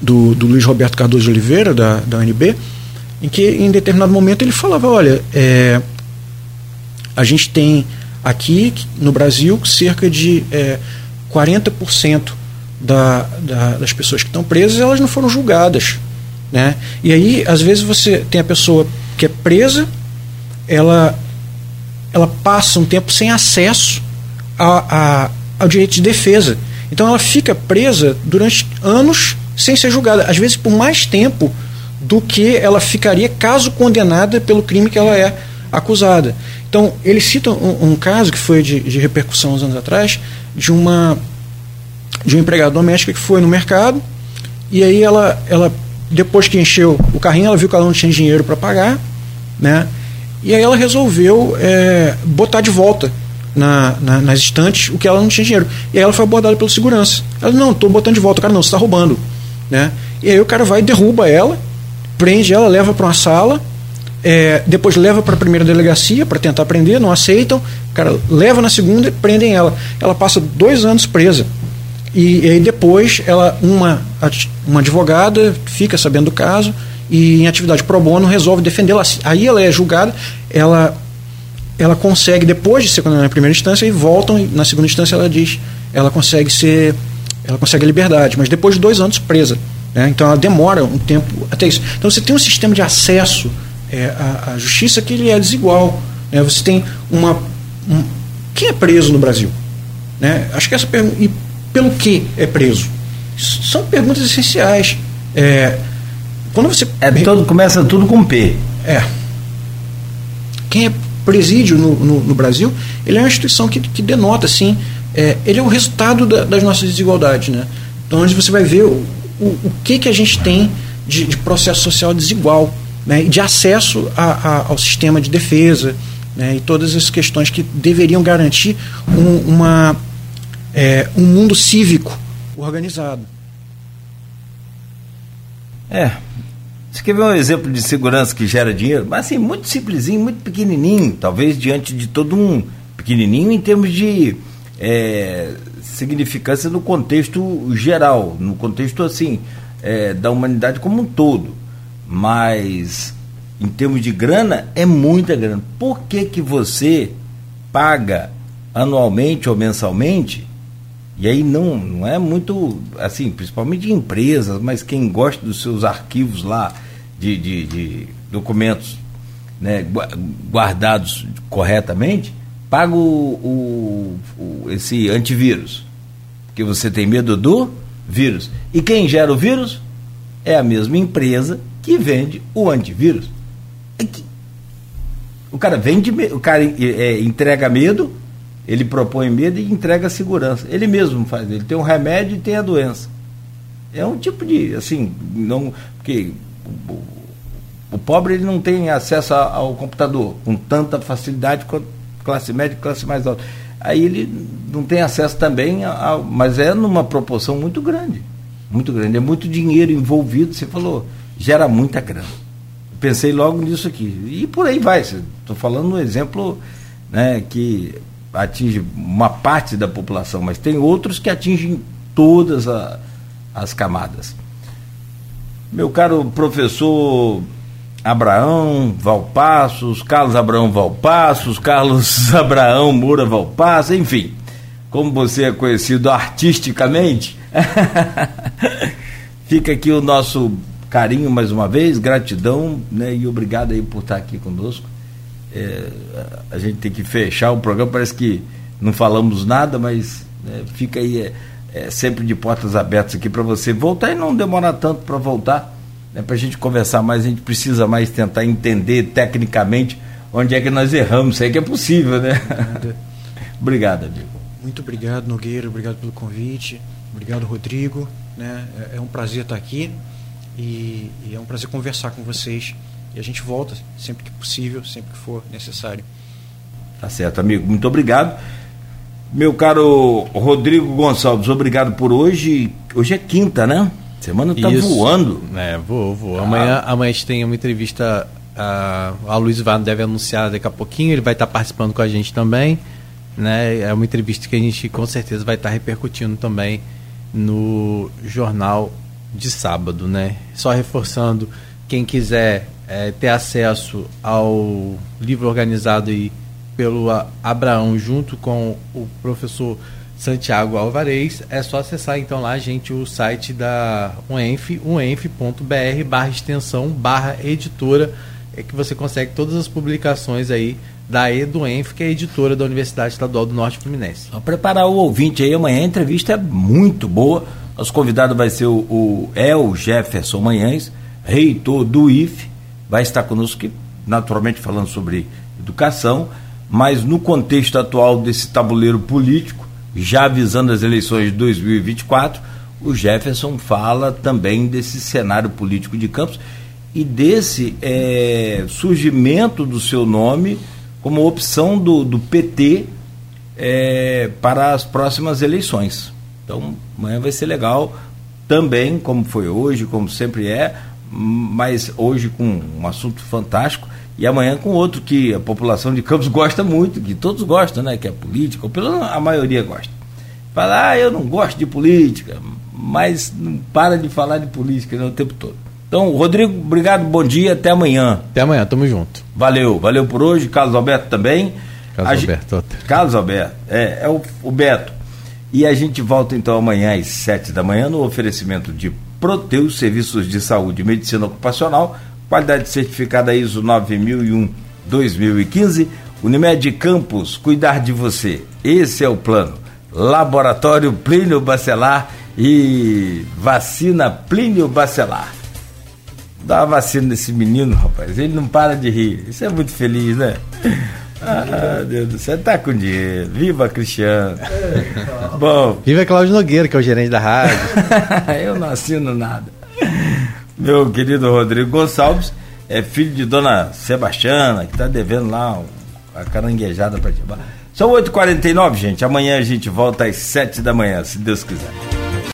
do, do Luiz Roberto Cardoso de Oliveira, da, da UNB, em que em determinado momento ele falava, olha, é, a gente tem aqui no Brasil cerca de é, 40% da, da, das pessoas que estão presas elas não foram julgadas. Né? E aí, às vezes, você tem a pessoa que é presa, ela, ela passa um tempo sem acesso a, a, ao direito de defesa. Então ela fica presa durante anos sem ser julgada, às vezes por mais tempo do que ela ficaria caso condenada pelo crime que ela é acusada. Então, ele cita um, um caso que foi de, de, repercussão uns anos atrás, de uma de um empregado doméstico que foi no mercado e aí ela, ela depois que encheu o carrinho, ela viu que ela não tinha dinheiro para pagar, né? E aí ela resolveu é, botar de volta na, na, nas estantes o que ela não tinha dinheiro. E aí ela foi abordada pelo segurança. Ela, não, estou botando de volta. Cara, não, você está roubando. Né? E aí o cara vai, derruba ela, prende ela, leva para uma sala, é, depois leva para a primeira delegacia para tentar prender, não aceitam, o cara leva na segunda e prendem ela. Ela passa dois anos presa. e, e depois ela uma, uma advogada fica sabendo do caso e em atividade pro bono resolve defendê-la. Aí ela é julgada, ela ela consegue depois de ser condenada na primeira instância e voltam e na segunda instância ela diz ela consegue ser ela consegue a liberdade, mas depois de dois anos presa. Né? Então ela demora um tempo até isso. Então você tem um sistema de acesso é, à, à, justiça que ele é desigual. Né? Você tem uma um, quem é preso no Brasil? Né? Acho que essa pergunta e pelo que é preso são perguntas essenciais. É, quando você é todo começa tudo com P. É. Quem é presídio no, no, no Brasil? Ele é uma instituição que, que denota assim. É, ele é o resultado da, das nossas desigualdades, né? Então, onde você vai ver o, o, o que que a gente tem de, de processo social desigual, né? De acesso a, a, ao sistema de defesa, né? E todas as questões que deveriam garantir um, uma é, um mundo cívico organizado. É. Você quer ver um exemplo de segurança que gera dinheiro? Mas assim, muito simplesinho, muito pequenininho, talvez diante de todo um pequenininho em termos de é, significância no contexto geral, no contexto assim é, da humanidade como um todo. Mas em termos de grana é muita grana. Por que que você paga anualmente ou mensalmente e aí não, não é muito, assim, principalmente empresas, mas quem gosta dos seus arquivos lá de, de, de documentos né, guardados corretamente, paga o, o, o, esse antivírus. Porque você tem medo do vírus. E quem gera o vírus é a mesma empresa que vende o antivírus. O cara vende, o cara é, entrega medo ele propõe medo e entrega segurança. Ele mesmo faz. Ele tem um remédio e tem a doença. É um tipo de, assim, não, porque o, o pobre ele não tem acesso ao computador com tanta facilidade quanto classe média classe mais alta. Aí ele não tem acesso também, a, mas é numa proporção muito grande. Muito grande. É muito dinheiro envolvido. Você falou, gera muita grana. Pensei logo nisso aqui. E por aí vai. Estou falando um exemplo né, que atinge uma parte da população, mas tem outros que atingem todas a, as camadas. Meu caro professor Abraão Valpassos, Carlos Abraão Valpassos, Carlos Abraão Moura Valpassos, enfim, como você é conhecido artisticamente, fica aqui o nosso carinho mais uma vez, gratidão né, e obrigado aí por estar aqui conosco. É, a gente tem que fechar o programa, parece que não falamos nada, mas é, fica aí é, é, sempre de portas abertas aqui para você voltar e não demorar tanto para voltar, né, para a gente conversar mais, a gente precisa mais tentar entender tecnicamente onde é que nós erramos, se é que é possível, né? obrigado, amigo. Muito obrigado, Nogueira, obrigado pelo convite, obrigado, Rodrigo, né? É, é um prazer estar aqui e, e é um prazer conversar com vocês e a gente volta sempre que possível, sempre que for necessário. Tá certo, amigo. Muito obrigado. Meu caro Rodrigo Gonçalves, obrigado por hoje. Hoje é quinta, né? Semana tá Isso. voando. É, vou, vou. Ah. Amanhã, amanhã a gente tem uma entrevista. A, a Luiz Vano deve anunciar daqui a pouquinho, ele vai estar participando com a gente também. Né? É uma entrevista que a gente com certeza vai estar repercutindo também no jornal de sábado, né? Só reforçando, quem quiser é, ter acesso ao livro organizado aí pelo Abraão junto com o professor Santiago Alvarez, é só acessar então lá, gente, o site da UENF, uenf.br barra extensão barra editora, é que você consegue todas as publicações aí da EduEnf, que é editora da Universidade Estadual do Norte Fluminense. Vou preparar o ouvinte aí, amanhã a entrevista é muito boa. Nosso convidado vai ser o, o El Jefferson Manhães, reitor do IFE, vai estar conosco, naturalmente falando sobre educação, mas no contexto atual desse tabuleiro político, já avisando as eleições de 2024, o Jefferson fala também desse cenário político de Campos e desse é, surgimento do seu nome como opção do, do PT é, para as próximas eleições. Então, amanhã vai ser legal também, como foi hoje, como sempre é, mas hoje com um assunto fantástico e amanhã com outro que a população de Campos gosta muito, que todos gostam, né? Que é política, ou pelo a maioria gosta. Fala, ah, eu não gosto de política, mas não para de falar de política né, o tempo todo. Então, Rodrigo, obrigado, bom dia, até amanhã. Até amanhã, tamo junto. Valeu, valeu por hoje, Carlos Alberto também. Carlos Alberto. Carlos Alberto, é, é o, o Beto. E a gente volta então amanhã às sete da manhã no oferecimento de Proteus Serviços de Saúde e Medicina Ocupacional, qualidade certificada ISO 9001-2015. Unimed Campos, cuidar de você. Esse é o plano. Laboratório Plínio Bacelar e vacina Plínio Bacelar. Dá uma vacina nesse menino, rapaz. Ele não para de rir. Isso é muito feliz, né? Ah, Deus do céu, tá com dinheiro. Viva Cristiano. Bom. Viva Cláudio Nogueira, que é o gerente da rádio. Eu não assino nada. Meu querido Rodrigo Gonçalves é filho de dona Sebastiana, que tá devendo lá a caranguejada para te São 8h49, gente. Amanhã a gente volta às 7 da manhã, se Deus quiser.